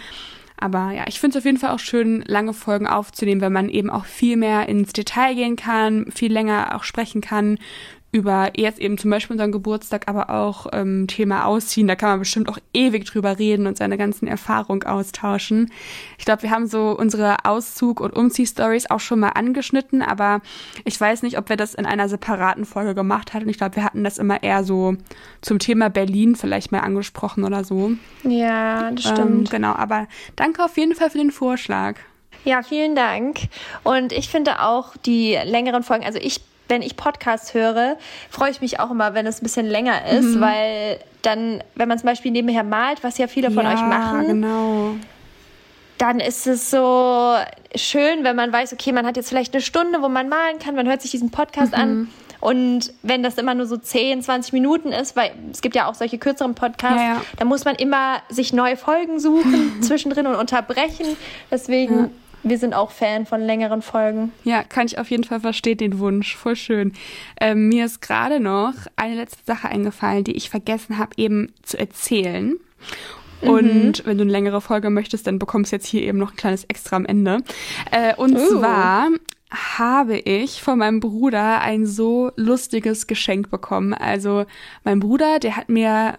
Aber ja, ich finde es auf jeden Fall auch schön, lange Folgen aufzunehmen, weil man eben auch viel mehr ins Detail gehen kann, viel länger auch sprechen kann über jetzt eben zum Beispiel unseren Geburtstag, aber auch ähm, Thema Ausziehen. Da kann man bestimmt auch ewig drüber reden und seine ganzen Erfahrungen austauschen. Ich glaube, wir haben so unsere Auszug- und Umziehstories auch schon mal angeschnitten, aber ich weiß nicht, ob wir das in einer separaten Folge gemacht hatten. Ich glaube, wir hatten das immer eher so zum Thema Berlin vielleicht mal angesprochen oder so. Ja, das ähm, stimmt. Ähm, genau, aber danke auf jeden Fall für den Vorschlag. Ja, vielen Dank. Und ich finde auch die längeren Folgen, also ich wenn ich Podcasts höre, freue ich mich auch immer, wenn es ein bisschen länger ist, mhm. weil dann, wenn man zum Beispiel nebenher malt, was ja viele von ja, euch machen, genau. dann ist es so schön, wenn man weiß, okay, man hat jetzt vielleicht eine Stunde, wo man malen kann, man hört sich diesen Podcast mhm. an. Und wenn das immer nur so 10, 20 Minuten ist, weil es gibt ja auch solche kürzeren Podcasts, ja, ja. da muss man immer sich neue Folgen suchen zwischendrin und unterbrechen. Deswegen ja wir sind auch Fan von längeren Folgen. Ja, kann ich auf jeden Fall verstehen, den Wunsch. Voll schön. Ähm, mir ist gerade noch eine letzte Sache eingefallen, die ich vergessen habe, eben zu erzählen. Und mhm. wenn du eine längere Folge möchtest, dann bekommst du jetzt hier eben noch ein kleines Extra am Ende. Äh, und uh. zwar habe ich von meinem Bruder ein so lustiges Geschenk bekommen. Also mein Bruder, der hat mir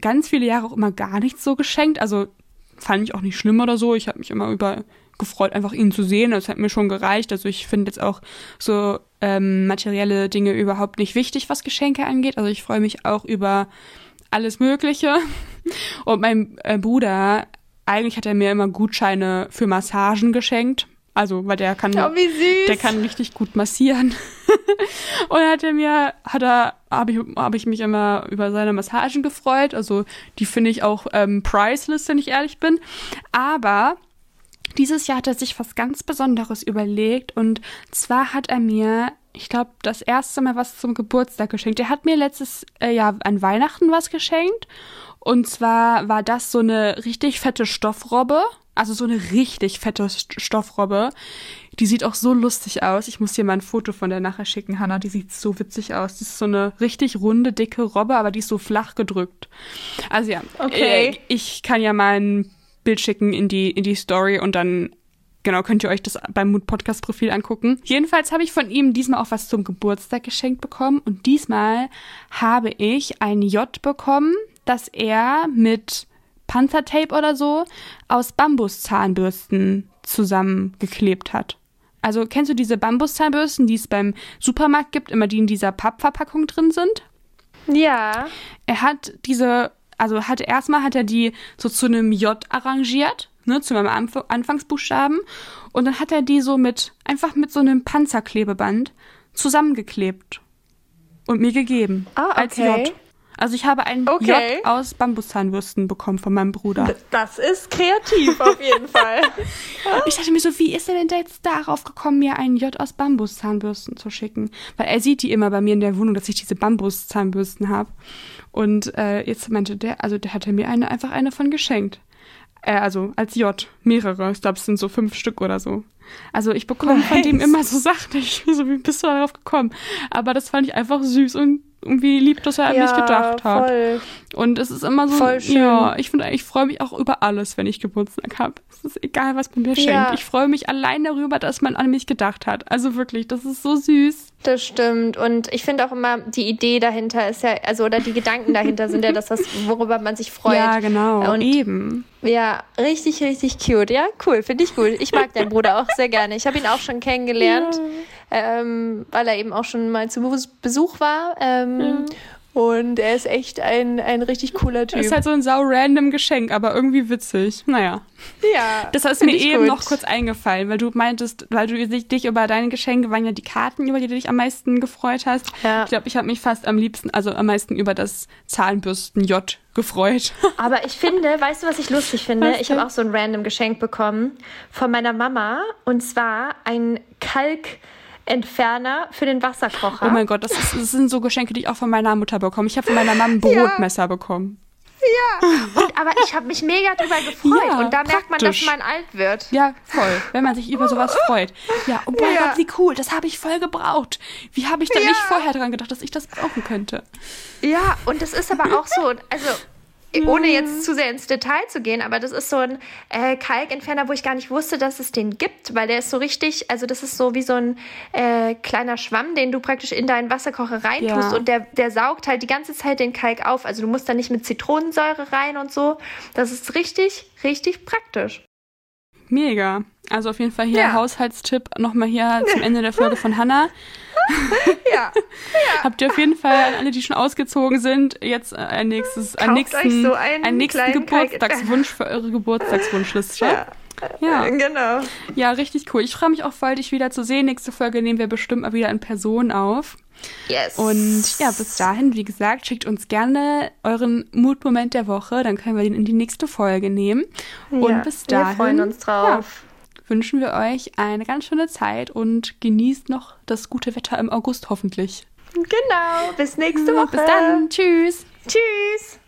ganz viele Jahre auch immer gar nichts so geschenkt. Also fand ich auch nicht schlimm oder so. Ich habe mich immer über gefreut, einfach ihn zu sehen. Das hat mir schon gereicht. Also ich finde jetzt auch so ähm, materielle Dinge überhaupt nicht wichtig, was Geschenke angeht. Also ich freue mich auch über alles Mögliche. Und mein äh, Bruder, eigentlich hat er mir immer Gutscheine für Massagen geschenkt. Also, weil der kann, oh, der kann richtig gut massieren. und hat er mir, hat er, habe ich, hab ich mich immer über seine Massagen gefreut. Also, die finde ich auch ähm, priceless, wenn ich ehrlich bin. Aber dieses Jahr hat er sich was ganz Besonderes überlegt und zwar hat er mir, ich glaube, das erste Mal was zum Geburtstag geschenkt. Er hat mir letztes äh, Jahr an Weihnachten was geschenkt und zwar war das so eine richtig fette Stoffrobbe. Also so eine richtig fette Stoffrobbe. Die sieht auch so lustig aus. Ich muss dir mal ein Foto von der nachher schicken, Hannah. Die sieht so witzig aus. Die ist so eine richtig runde, dicke Robbe, aber die ist so flach gedrückt. Also ja, okay. Äh, ich kann ja mal ein Bild schicken in die, in die Story und dann Genau, könnt ihr euch das beim Mood Podcast Profil angucken. Jedenfalls habe ich von ihm diesmal auch was zum Geburtstag geschenkt bekommen und diesmal habe ich ein J bekommen, das er mit Panzertape oder so aus Bambuszahnbürsten zusammengeklebt hat. Also kennst du diese Bambuszahnbürsten, die es beim Supermarkt gibt, immer die in dieser Pappverpackung drin sind? Ja. Er hat diese also hat erstmal hat er die so zu einem J arrangiert, ne, zu meinem Anf Anfangsbuchstaben und dann hat er die so mit einfach mit so einem Panzerklebeband zusammengeklebt und mir gegeben ah, okay. als J. Also ich habe ein okay. J aus Bambuszahnbürsten bekommen von meinem Bruder. Das ist kreativ auf jeden Fall. ich dachte mir so, wie ist er denn da jetzt darauf gekommen, mir ein J aus Bambuszahnbürsten zu schicken? Weil er sieht die immer bei mir in der Wohnung, dass ich diese Bambuszahnbürsten habe. Und äh, jetzt meinte der, also der hatte mir eine, einfach eine von geschenkt. Äh, also als J, mehrere. Ich glaube, es sind so fünf Stück oder so. Also ich bekomme nice. von dem immer so Sachen. Ich so, wie bist du darauf gekommen? Aber das fand ich einfach süß und irgendwie lieb, dass er an ja, mich gedacht hat. Voll. Und es ist immer so, voll schön. ja, ich finde, ich freue mich auch über alles, wenn ich Geburtstag habe. Es ist egal, was man mir ja. schenkt. Ich freue mich allein darüber, dass man an mich gedacht hat. Also wirklich, das ist so süß. Das stimmt. Und ich finde auch immer, die Idee dahinter ist ja, also oder die Gedanken dahinter sind ja das, was, worüber man sich freut. Ja, genau. Und eben. Ja, richtig, richtig cute. Ja, cool, finde ich gut. Ich mag deinen Bruder auch sehr gerne. Ich habe ihn auch schon kennengelernt, ja. Ähm, weil er eben auch schon mal zu Besuch war. Ähm, ja. Und er ist echt ein, ein richtig cooler Typ. Das ist halt so ein sau random Geschenk, aber irgendwie witzig. Naja. ja. Das ist mir eben gut. noch kurz eingefallen, weil du meintest, weil du dich über deine Geschenke waren ja die Karten, über die du dich am meisten gefreut hast. Ja. Ich glaube, ich habe mich fast am liebsten, also am meisten über das Zahnbürsten J gefreut. Aber ich finde, weißt du, was ich lustig finde? Was ich habe auch so ein random Geschenk bekommen von meiner Mama und zwar ein Kalk Entferner für den Wasserkocher. Oh mein Gott, das, ist, das sind so Geschenke, die ich auch von meiner Mutter bekomme. Ich habe von meiner Mama ein Brotmesser ja. bekommen. Ja, und, aber ich habe mich mega drüber gefreut. Ja, und da praktisch. merkt man, dass man alt wird. Ja, voll. Wenn man sich über sowas freut. Ja, oh mein ja. Gott, wie cool. Das habe ich voll gebraucht. Wie habe ich da ja. nicht vorher dran gedacht, dass ich das brauchen könnte? Ja, und das ist aber auch so, also ohne jetzt zu sehr ins Detail zu gehen, aber das ist so ein äh, Kalkentferner, wo ich gar nicht wusste, dass es den gibt, weil der ist so richtig, also das ist so wie so ein äh, kleiner Schwamm, den du praktisch in deinen Wasserkocher reintust ja. und der, der saugt halt die ganze Zeit den Kalk auf. Also du musst da nicht mit Zitronensäure rein und so. Das ist richtig, richtig praktisch. Mega. Also auf jeden Fall hier ja. Haushaltstipp nochmal hier zum Ende der Folge von Hannah. ja. ja. Habt ihr auf jeden Fall alle, die schon ausgezogen sind, jetzt ein nächstes, einen nächsten, so einen, nächsten Geburtstagswunsch für eure Geburtstagswunschliste. Ja. Ja. Genau. Ja, richtig cool. Ich freue mich auch voll, dich wieder zu sehen. Nächste Folge nehmen wir bestimmt mal wieder in Person auf. Yes. Und ja, bis dahin, wie gesagt, schickt uns gerne euren Mutmoment der Woche. Dann können wir den in die nächste Folge nehmen. Und ja, bis dahin. Wir freuen uns drauf. Ja, wünschen wir euch eine ganz schöne Zeit und genießt noch das gute Wetter im August hoffentlich. Genau. Bis nächste Woche. Bis dann. Tschüss. Tschüss.